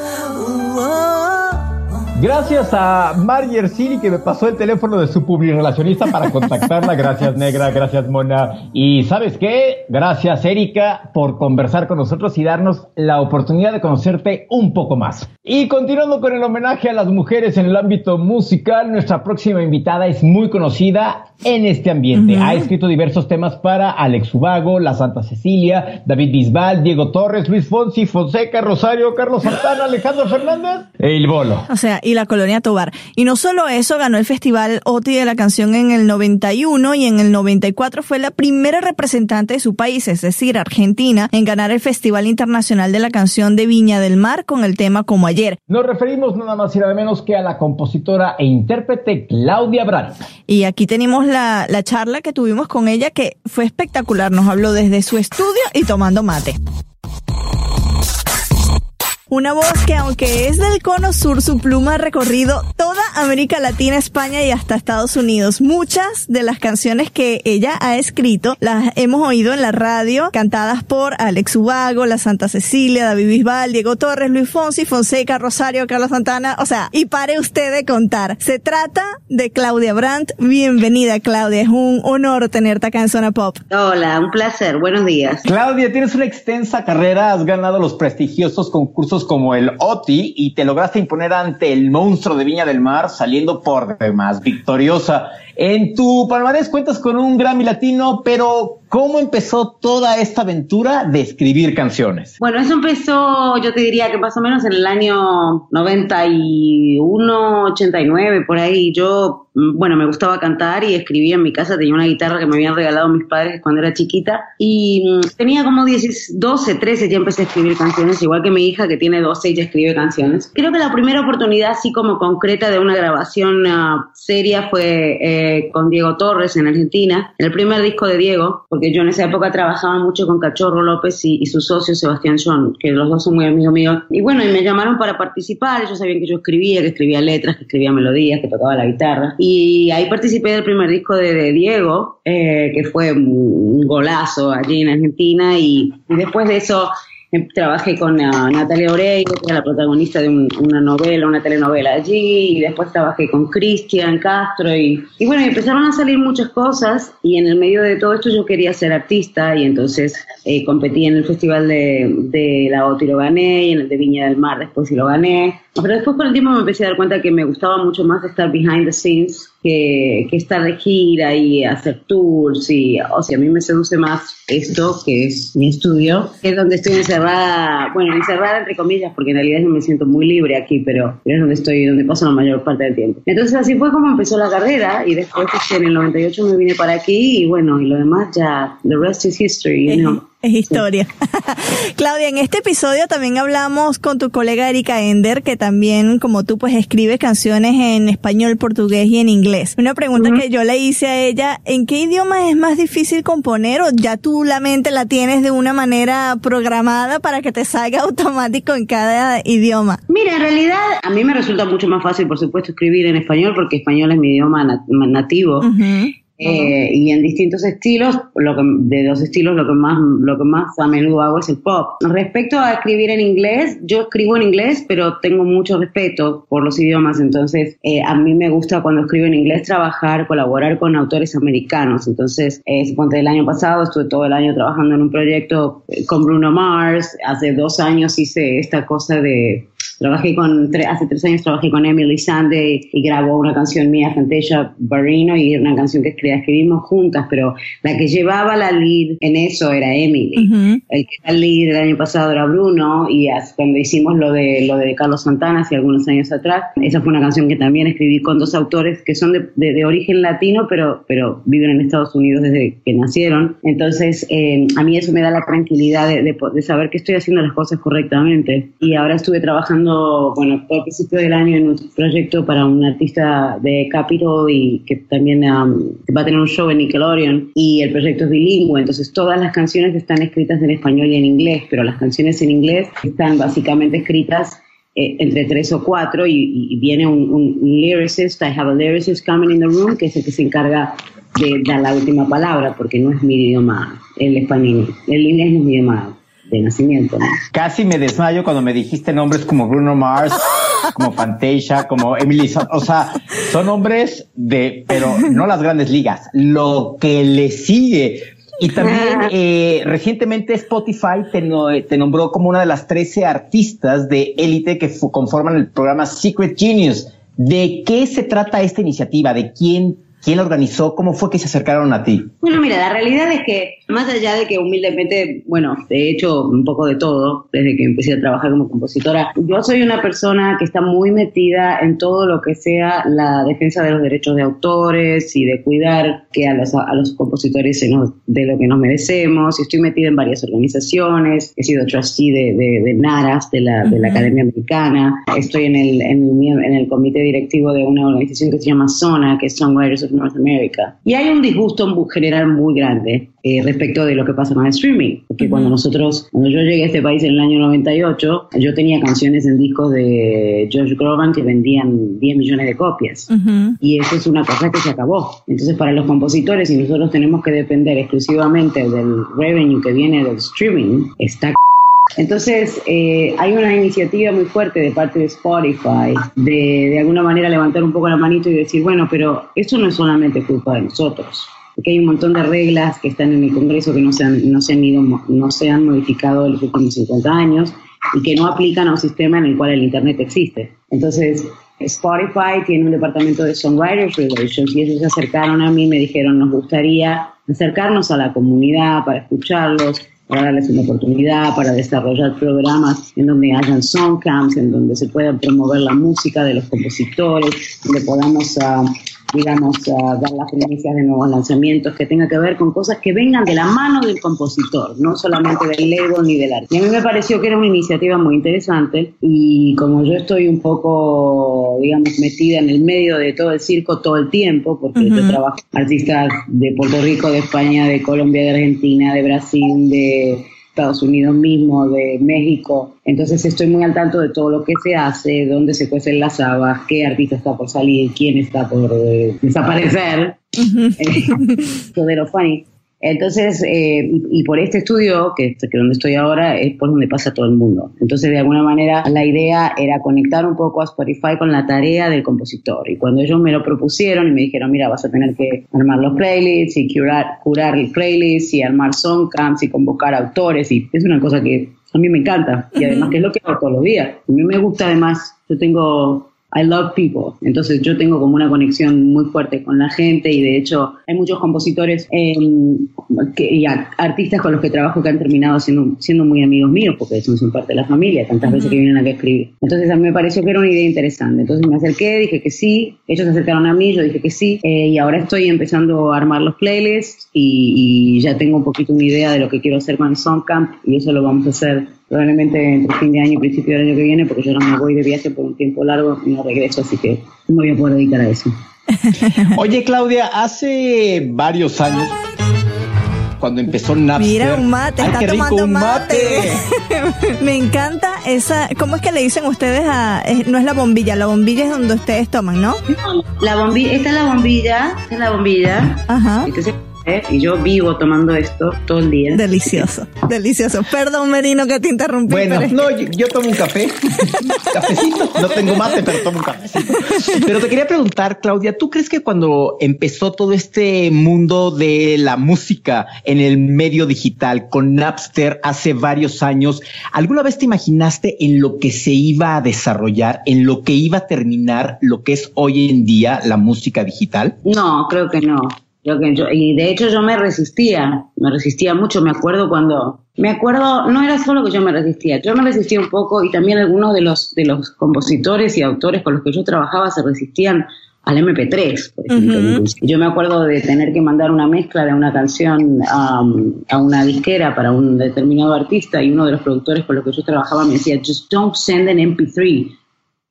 Gracias a Margie City que me pasó el teléfono de su publirelacionista para contactarla. Gracias, Negra. Gracias, Mona. Y ¿sabes qué? Gracias, Erika, por conversar con nosotros y darnos la oportunidad de conocerte un poco más. Y continuando con el homenaje a las mujeres en el ámbito musical, nuestra próxima invitada es muy conocida en este ambiente. Ha escrito diversos temas para Alex Ubago, La Santa Cecilia, David Bisbal, Diego Torres, Luis Fonsi, Fonseca, Rosario, Carlos Santana, Alejandro Fernández, El Bolo. O sea, y la colonia Tobar. Y no solo eso, ganó el Festival OTI de la canción en el 91 y en el 94 fue la primera representante de su país, es decir, Argentina, en ganar el Festival Internacional de la Canción de Viña del Mar con el tema Como Ayer. Nos referimos nada más y nada menos que a la compositora e intérprete Claudia Brandt. Y aquí tenemos la, la charla que tuvimos con ella que fue espectacular. Nos habló desde su estudio y tomando mate. Una voz que aunque es del cono sur, su pluma ha recorrido toda América Latina, España y hasta Estados Unidos. Muchas de las canciones que ella ha escrito las hemos oído en la radio, cantadas por Alex Ubago, La Santa Cecilia, David Bisbal, Diego Torres, Luis Fonsi, Fonseca, Rosario, Carlos Santana. O sea, y pare usted de contar. Se trata de Claudia Brandt. Bienvenida, Claudia. Es un honor tenerte acá en Zona Pop. Hola, un placer. Buenos días. Claudia, tienes una extensa carrera. Has ganado los prestigiosos concursos como el OTI y te lograste imponer ante el monstruo de Viña del Mar saliendo por demás victoriosa. En tu palmarés cuentas con un Grammy Latino, pero ¿cómo empezó toda esta aventura de escribir canciones? Bueno, eso empezó, yo te diría que más o menos en el año 91, 89, por ahí. Yo, mm, bueno, me gustaba cantar y escribía en mi casa. Tenía una guitarra que me habían regalado mis padres cuando era chiquita. Y mm, tenía como 10, 12, 13, ya empecé a escribir canciones, igual que mi hija que tiene 12 y ya escribe canciones. Creo que la primera oportunidad así como concreta de una grabación uh, seria fue... Eh, con Diego Torres en Argentina, el primer disco de Diego, porque yo en esa época trabajaba mucho con Cachorro López y, su socio Sebastián John, que los dos son muy amigos míos. Y bueno, y me llamaron para participar, ellos sabían que yo escribía, que escribía letras, que escribía melodías, que tocaba la guitarra. Y ahí participé del primer disco de, Diego, eh, que fue un golazo allí en Argentina, y después de eso trabajé con uh, Natalia Oreiro, que era la protagonista de una novela, una telenovela allí, y después trabajé con Cristian Castro, y, y bueno, empezaron a salir muchas cosas, y en el medio de todo esto yo quería ser artista, y entonces eh, competí en el Festival de, de La OTI lo gané, y en el de Viña del Mar después sí lo gané, pero después con el tiempo me empecé a dar cuenta que me gustaba mucho más estar behind the scenes que, que estar de gira y hacer tours. Y, o sea, a mí me seduce más esto, que es mi estudio, que es donde estoy encerrada, bueno, encerrada entre comillas, porque en realidad yo me siento muy libre aquí, pero es donde estoy, donde paso la mayor parte del tiempo. Entonces así fue como empezó la carrera y después este, en el 98 me vine para aquí y bueno, y lo demás ya, the rest is history, you know. Es historia. *laughs* Claudia, en este episodio también hablamos con tu colega Erika Ender, que también, como tú, pues escribe canciones en español, portugués y en inglés. Una pregunta que yo le hice a ella, ¿en qué idioma es más difícil componer o ya tú la mente la tienes de una manera programada para que te salga *laughs* automático en cada idioma? Mira, en realidad a mí me resulta mucho más fácil, por supuesto, escribir en español porque español es mi idioma nativo. Eh, y en distintos estilos, lo que, de dos estilos, lo que más lo que más a menudo hago es el pop. Respecto a escribir en inglés, yo escribo en inglés, pero tengo mucho respeto por los idiomas, entonces eh, a mí me gusta cuando escribo en inglés trabajar, colaborar con autores americanos. Entonces, eh, suponte el año pasado estuve todo el año trabajando en un proyecto eh, con Bruno Mars. Hace dos años hice esta cosa de Trabajé con, hace tres años trabajé con Emily Sunday y grabó una canción mía, Fantasia Barrino, y una canción que escribimos juntas, pero la que llevaba la lead en eso era Emily. El que era lead el año pasado era Bruno, y cuando hicimos lo de, lo de Carlos Santana hace algunos años atrás, esa fue una canción que también escribí con dos autores que son de, de, origen latino, pero, pero viven en Estados Unidos desde que nacieron. Entonces, eh, a mí eso me da la tranquilidad de, de saber que estoy haciendo las cosas correctamente. Y ahora estuve trabajando bueno, el principio del año en un proyecto para un artista de Capitol y que también um, va a tener un show en Nickelodeon y el proyecto es bilingüe, entonces todas las canciones están escritas en español y en inglés, pero las canciones en inglés están básicamente escritas eh, entre tres o cuatro y, viene un, un, lyricist, I have a lyricist coming in the room, que es el que se encarga de dar la última palabra, porque no es mi idioma, el español, el inglés no es mi idioma de nacimiento. Casi me desmayo cuando me dijiste nombres como Bruno Mars, como Fantasia, como Emily. O sea, son nombres de, pero no las grandes ligas, lo que le sigue. Y también eh, recientemente Spotify te, te, nombró como una de las 13 artistas de élite que conforman el programa Secret Genius. ¿De qué se trata esta iniciativa? ¿De quién ¿Quién lo organizó? ¿Cómo fue que se acercaron a ti? Bueno, mira, la realidad es que, más allá de que humildemente, bueno, he hecho un poco de todo desde que empecé a trabajar como compositora, yo soy una persona que está muy metida en todo lo que sea la defensa de los derechos de autores y de cuidar que a los, a los compositores se nos de lo que nos merecemos. Y estoy metida en varias organizaciones, he sido trustee de, de, de NARAS, de la, de la Academia Americana, estoy en el, en, en el comité directivo de una organización que se llama SONA, que es Songwriters North America. Y hay un disgusto general muy grande eh, respecto de lo que pasa con el streaming. Porque cuando nosotros, cuando yo llegué a este país en el año 98, yo tenía canciones en discos de George Groban que vendían 10 millones de copias. Y eso es una cosa que se acabó. Entonces, para los compositores, y nosotros tenemos que depender exclusivamente del revenue que viene del streaming, está entonces, eh, hay una iniciativa muy fuerte de parte de Spotify de de alguna manera levantar un poco la manito y decir, bueno, pero esto no es solamente culpa de nosotros, porque hay un montón de reglas que están en el Congreso que no se han, no se han, no se han modificado en los últimos 50 años y que no aplican a un sistema en el cual el Internet existe. Entonces, Spotify tiene un departamento de Songwriters Relations y ellos se acercaron a mí y me dijeron, nos gustaría acercarnos a la comunidad para escucharlos, para darles una oportunidad, para desarrollar programas en donde hayan songcamps, en donde se pueda promover la música de los compositores, donde podamos uh, digamos, dar las primicias de nuevos lanzamientos que tenga que ver con cosas que vengan de la mano del compositor, no solamente del label ni del arte. Y a mí me pareció que era una iniciativa muy interesante y como yo estoy un poco, digamos, metida en el medio de todo el circo todo el tiempo, porque yo trabajo artistas de Puerto Rico, de España, de Colombia, de Argentina, de Brasil, de Estados Unidos mismo, de México. Entonces estoy muy al tanto de todo lo que se hace, dónde se cuecen las habas, qué artista está por salir, quién está por eh, desaparecer. todo *laughs* lo funny. Entonces, eh, y, por este estudio, que, que donde estoy ahora, es por donde pasa todo el mundo. Entonces, de alguna manera, la idea era conectar un poco a Spotify con la tarea del compositor. Y cuando ellos me lo propusieron y me dijeron, mira, vas a tener que armar los playlists y curar, curar el playlist y armar songcamps y convocar autores, y es una cosa que a mí me encanta. Y además, que es lo que hago todos los días. A mí me gusta, además, yo tengo I love people. Entonces yo tengo como una conexión muy fuerte con la gente y de hecho hay muchos compositores eh, que, y artistas con los que trabajo que han terminado siendo, siendo muy amigos míos porque son, son parte de la familia, tantas veces que vienen a escribir. Entonces a mí me pareció que era una idea interesante. Entonces me acerqué, dije que sí, ellos se acercaron a mí, yo dije que sí eh, y ahora estoy empezando a armar los playlists y, y, ya tengo un poquito una idea de lo que quiero hacer con el Songcamp y eso lo vamos a hacer probablemente entre fin de año y principio del año que viene, porque yo no me voy de viaje por un tiempo largo y no regreso, así que no me voy a poder dedicar a eso. *laughs* Oye, Claudia, hace varios años cuando empezó Napster. Mira, un mate, está tomando un mate. *laughs* Me encanta esa. ¿Cómo es que le dicen ustedes a.? no es la bombilla, la bombilla es donde ustedes toman, ¿no? La bombilla, esta es la bombilla, esta es la bombilla. Ajá. Entonces, ¿eh? y yo vivo tomando esto todo el día. Delicioso, *laughs* delicioso. Perdón, Merino, que te interrumpí. Bueno, pero no, que- yo, yo tomo un café, *laughs* cafecito, no tengo mate, pero tomo un cafecito. Pero te quería preguntar, Claudia, ¿tú crees que cuando empezó todo este mundo de la música en el medio digital con Napster hace varios años, ¿alguna vez te imaginaste en lo que se iba a desarrollar, en lo que iba a terminar lo que es hoy en día la música digital? No, creo que no. Yo, y de hecho yo me resistía, me resistía mucho, me acuerdo cuando, me acuerdo, no era solo que yo me resistía, yo me resistía un poco y también algunos de los, de los compositores y autores con los que yo trabajaba se resistían al MP3, por ejemplo. Yo me acuerdo de tener que mandar una mezcla de una canción um, a una disquera para un determinado artista y uno de los productores con los que yo trabajaba me decía, just don't send an MP3.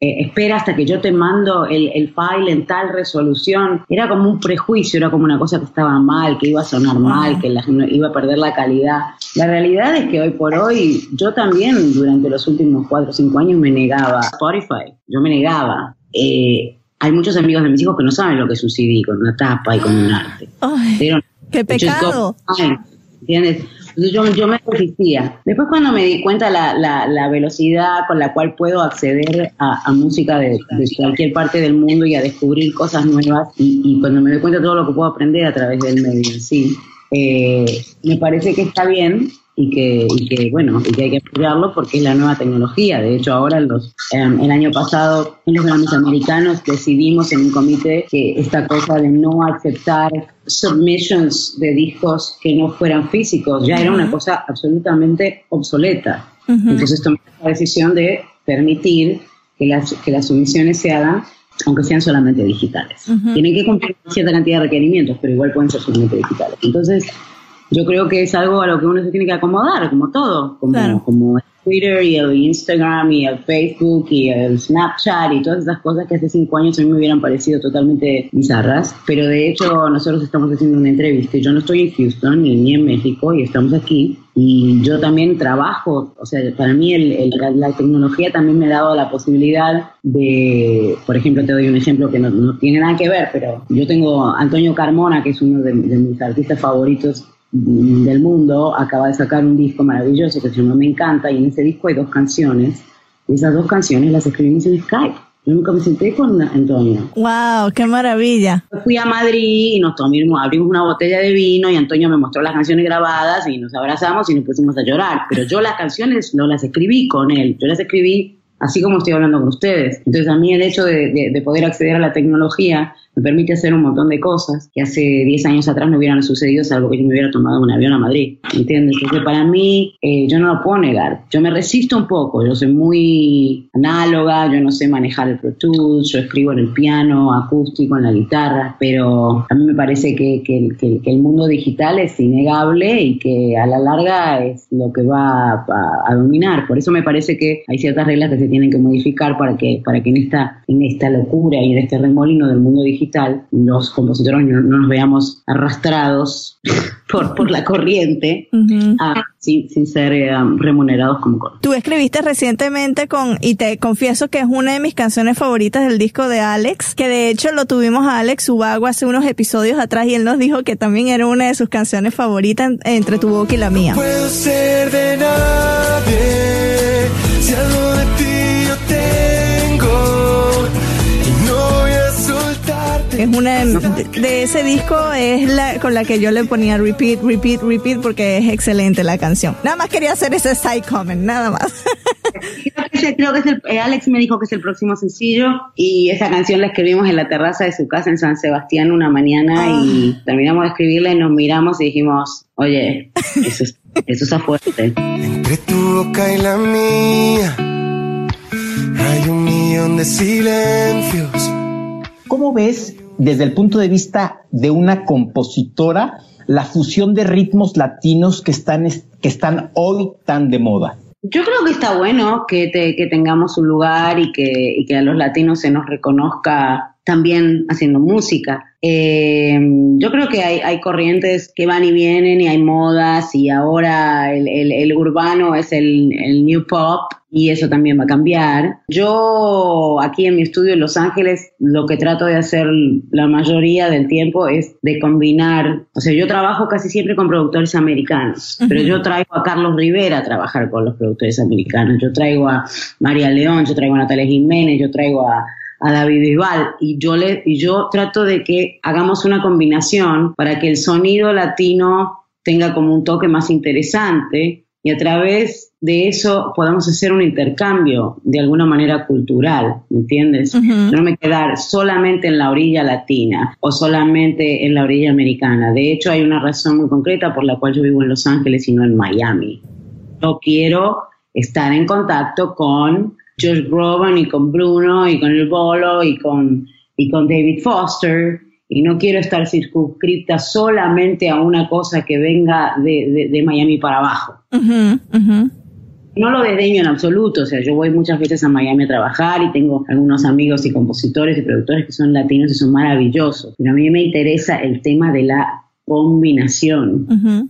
Eh, espera hasta que yo te mando el, el file en tal resolución. Era como un prejuicio, era como una cosa que estaba mal, que iba a sonar mal, que la, iba a perder la calidad. La realidad es que hoy por hoy, yo también durante los últimos cuatro o cinco años me negaba Spotify, yo me negaba. Eh, hay muchos amigos de mis hijos que no saben lo que es un CD con una tapa y con un arte. Ay, don't- qué pecado. go ¿Entiendes? Entonces yo, yo me resistía. Después cuando me di cuenta la, la, la velocidad con la cual puedo acceder a, música de, de cualquier parte del mundo y a descubrir cosas nuevas y, y cuando me doy cuenta de todo lo que puedo aprender a través del medio sí, eh, me parece que está bien y que, y que bueno, y que hay que apoyarlo porque es la nueva tecnología. De hecho, ahora los, em, el año pasado en los Grammys americanos decidimos en un comité que esta cosa de no aceptar submissions de discos que no fueran físicos ya era una cosa absolutamente obsoleta. Entonces tomé la decisión de permitir que las, que las submisiones se hagan aunque sean solamente digitales. Ujú. Tienen que cumplir cierta cantidad de requerimientos, pero igual pueden ser solamente digitales. Entonces, yo creo que es algo a lo que uno se tiene que acomodar, como todo, como, Claro. como el Twitter y el Instagram y el Facebook y el Snapchat y todas esas cosas que hace cinco años a mí me hubieran parecido totalmente bizarras, pero de hecho nosotros estamos haciendo una entrevista y yo no estoy en Houston ni, ni en México y estamos aquí. Y yo también trabajo, o sea, para mí el- el- la, la tecnología también me ha dado la posibilidad de, por ejemplo, te doy un ejemplo que no, no tiene nada que ver, pero yo tengo a Antonio Carmona, que es uno de, de mis artistas favoritos del mundo, acaba de sacar un disco maravilloso que se llama Me Encanta y en ese disco hay dos canciones y esas dos canciones las escribimos en Skype. Yo nunca me senté con Antonio. Wow, qué maravilla. Fui a Madrid y nos tomamos, abrimos una botella de vino y Antonio me mostró las canciones grabadas y nos abrazamos y nos pusimos a llorar. Pero yo las canciones no las escribí con él, yo las escribí así como estoy hablando con ustedes. Entonces a mí el hecho de, de- de poder acceder a la tecnología me permite hacer un montón de cosas que hace 10 años atrás no hubieran sucedido salvo que yo me hubiera tomado un avión a Madrid. ¿Entiendes? Entonces para mí eh, yo no lo puedo negar. Yo me resisto un poco, yo soy muy análoga, yo no sé manejar el Pro Tools, yo escribo en el piano, acústico, en la guitarra, pero a mí me parece que, que- que- que el mundo digital es innegable y que a la larga es lo que va a, a dominar. Por eso me parece que hay ciertas reglas que se tienen que modificar para que, para que en, esta, en esta locura y en este remolino del mundo digital los compositores no, no nos veamos arrastrados *laughs* por, por la corriente sin, sin ser eh, remunerados como con. Tú escribiste recientemente con, y te confieso que es una de mis canciones favoritas del disco de Alex, que de hecho lo tuvimos a Alex Ubago hace unos episodios atrás y él nos dijo que también era una de sus canciones favoritas en- entre tu boca y la mía. puedo ser de nadie una de, de ese disco es la con la que yo le ponía repeat, repeat, repeat porque es excelente la canción. Nada más quería hacer ese side comment, nada más. Creo que, es- creo que es el, eh, Alex me dijo que es el próximo sencillo y esa canción la escribimos en la terraza de su casa en San Sebastián una mañana y terminamos de escribirla y nos miramos y dijimos, oye, eso, es- eso está fuerte. Entre tu boca y la mía hay un millón de silencios. ¿Cómo ves desde el punto de vista de una compositora la fusión de ritmos latinos que están, es- que están hoy tan de moda? Yo creo que está bueno que, te- que tengamos un lugar y que a los latinos se nos reconozca también haciendo música. Eh, yo creo que hay, hay corrientes que van y vienen y hay modas y ahora el, el- el urbano es el, el new pop y eso también va a cambiar. Yo aquí en mi estudio en Los Ángeles lo que trato de hacer la mayoría del tiempo es de combinar, o sea, yo trabajo casi siempre con productores americanos, pero Ujú. yo traigo a Carlos Rivera a trabajar con los productores americanos, yo traigo a María León, yo traigo a Natalia Jiménez, yo traigo a, a David Bisbal y yo le y yo trato de que hagamos una combinación para que el sonido latino tenga como un toque más interesante y a través de eso podamos hacer un intercambio de alguna manera cultural, ¿me entiendes? No me quedar solamente en la orilla latina o solamente en la orilla americana. De hecho, hay una razón muy concreta por la cual yo vivo en Los Ángeles y no en Miami. Yo quiero estar en contacto con Josh Groban y con Bruno y con el Bolo y con, y con David Foster y no quiero estar circunscrita solamente a una cosa que venga de, de- de Miami para abajo. No lo desdeño en absoluto, o sea, yo voy muchas veces a Miami a trabajar y tengo algunos amigos y compositores y productores que son latinos y son maravillosos, pero a mí me interesa el tema de la combinación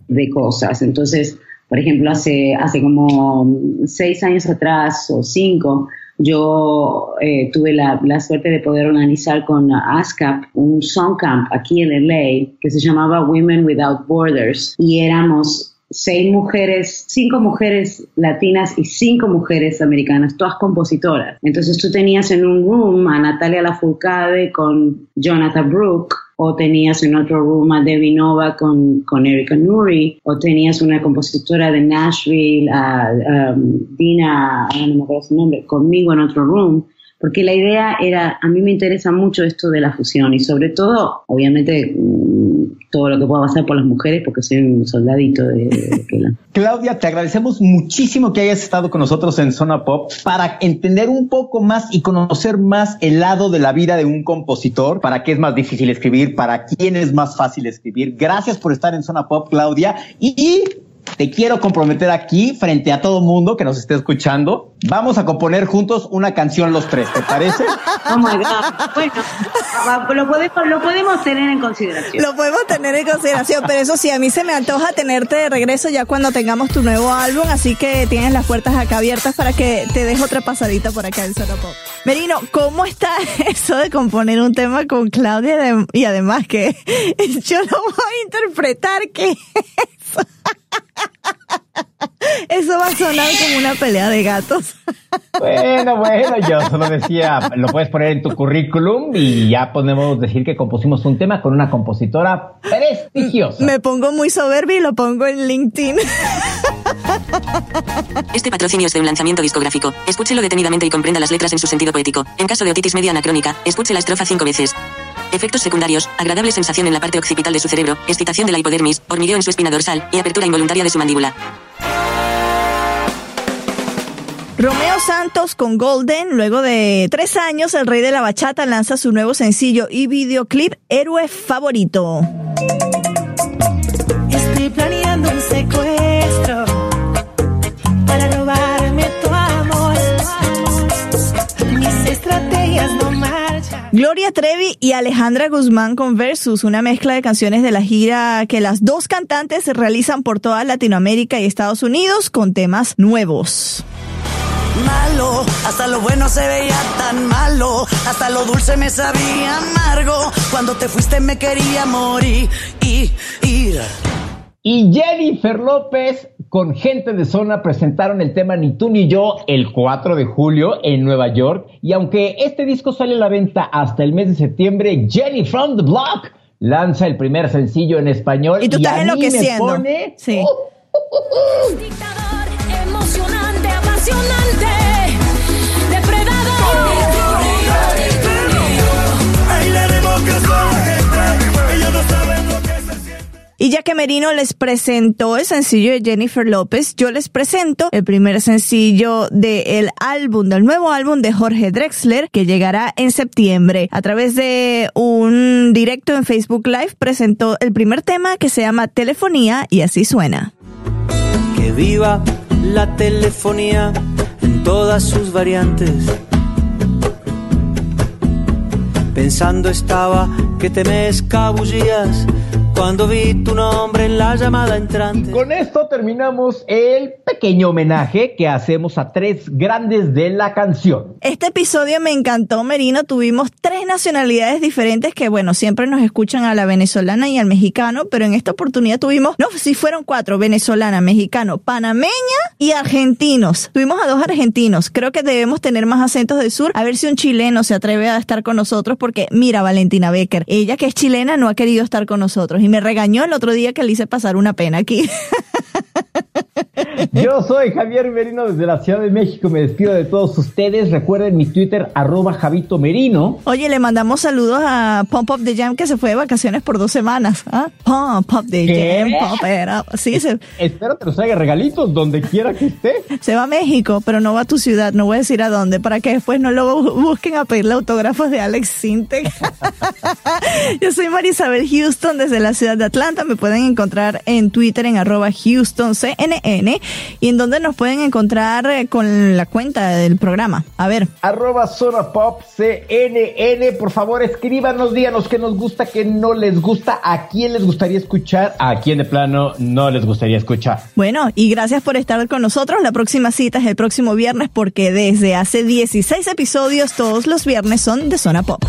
de cosas. Entonces, por ejemplo, hace, hace como seis años atrás o cinco, yo eh, tuve la, la suerte de poder organizar con ASCAP un song camp aquí en LA que se llamaba Women Without Borders y éramos seis mujeres, cinco mujeres latinas y cinco mujeres americanas, todas compositoras. Entonces tú tenías en un room a Natalia Lafourcade con Jonathan Brooke, o tenías en otro room a Debbie Nova con, con Erika Nuri, o tenías una compositora de Nashville, a, um, Dina, no me acuerdo su nombre, conmigo en otro room. Porque la idea era, a mí me interesa mucho esto de la fusión y sobre todo, obviamente, mm, todo lo que pueda pasar por las mujeres, porque soy un soldadito de, de Kela. Claudia, te agradecemos muchísimo que hayas estado con nosotros en Zona Pop para entender un poco más y conocer más el lado de la vida de un compositor, para qué es más difícil escribir, para quién es más fácil escribir. Gracias por estar en Zona Pop, Claudia. Y te quiero comprometer aquí, frente a todo mundo que nos esté escuchando, vamos a componer juntos una canción los tres, ¿te parece? *laughs* Oh my God. Bueno, lo podemos, lo podemos tener en consideración. Lo podemos tener en consideración, pero eso sí, a mí se me antoja tenerte de regreso ya cuando tengamos tu nuevo álbum, así que tienes las puertas acá abiertas para que te des otra pasadita por acá en Zona Pop. Merino, ¿cómo está *laughs* eso de componer un tema con Claudia de- y además que *laughs* yo lo voy a interpretar que *laughs* eso va a sonar como una pelea de gatos? Bueno, bueno, yo solo decía, lo puedes poner en tu currículum y ya podemos decir que compusimos un tema con una compositora prestigiosa. Me pongo muy soberbia y lo pongo en LinkedIn. Este patrocinio es de un lanzamiento discográfico. Escúchelo detenidamente y comprenda las letras en su sentido poético. En caso de otitis media anacrónica, escuche la estrofa cinco veces. Efectos secundarios, agradable sensación en la parte occipital de su cerebro, excitación de la hipodermis, hormigueo en su espina dorsal. Y apertura involuntaria de su mandíbula. Romeo Santos con Golden, luego de tres años, el rey de la bachata lanza su nuevo sencillo y videoclip Héroe Favorito. Estoy planeando un secuestro Gloria Trevi y Alejandra Guzmán con Versus, una mezcla de canciones de la gira que las dos cantantes realizan por toda Latinoamérica y Estados Unidos con temas nuevos. Malo, hasta lo bueno se veía tan malo, hasta lo dulce me sabía amargo. Cuando te fuiste me quería morir y ir. Y Jennifer López con gente de zona presentaron el tema Ni tú ni yo el 4 de julio en Nueva York. Y aunque este disco sale a la venta hasta el mes de septiembre, Jenny from the Block lanza el primer sencillo en español. Y tú estás a mí me enloqueciendo. pone- Sí. Emocionante, apasionante. Y ya que Merino les presentó el sencillo de Jennifer López, yo les presento el primer sencillo del álbum, del nuevo álbum de Jorge Drexler, que llegará en septiembre. A través de un directo en Facebook Live presentó el primer tema que se llama Telefonía y así suena. Que viva la telefonía en todas sus variantes. Pensando estaba que te me escabullías cuando vi tu nombre en la llamada entrante. Con esto terminamos el pequeño homenaje que hacemos a tres grandes de la canción. Este episodio me encantó, Merino. Tuvimos tres nacionalidades diferentes que, bueno, siempre nos escuchan a la venezolana y al mexicano, pero en esta oportunidad tuvimos, no, si fueron cuatro, venezolana, mexicano, panameña y argentinos. Tuvimos a dos argentinos. Creo que debemos tener más acentos del sur. A ver si un chileno se atreve a estar con nosotros, porque mira, Valentina Becker, ella que es chilena no ha querido estar con nosotros y me regañó el otro día que le hice pasar una pena aquí. *laughs* Yo soy Javier Merino desde la Ciudad de México. Me despido de todos ustedes. Recuerden mi Twitter, arroba Javito Merino. Oye, le mandamos saludos a Pump Up the Jam que se fue de vacaciones por dos semanas. ¿ah? Pump Up the ¿Qué? Jam, pump it up. Sí, se, Espero que nos traiga regalitos donde quiera que esté. se va a México, pero no va a tu ciudad. No voy a decir a dónde, para que después no lo bu- busquen a pedirle autógrafos de Alex Sintek. *laughs* Yo soy Marisabel Houston desde la ciudad de Atlanta. Me pueden encontrar en Twitter en arroba HoustonCNN y en donde nos pueden encontrar eh, con la cuenta del programa. A ver. Arroba Zona Pop CNN. Por favor, escríbanos, díganos qué nos gusta, qué no les gusta, a quién les gustaría escuchar, a quién de plano no les gustaría escuchar. Bueno, y gracias por estar con nosotros. La próxima cita es el próximo viernes porque desde hace 16 episodios todos los viernes son de Zona Pop.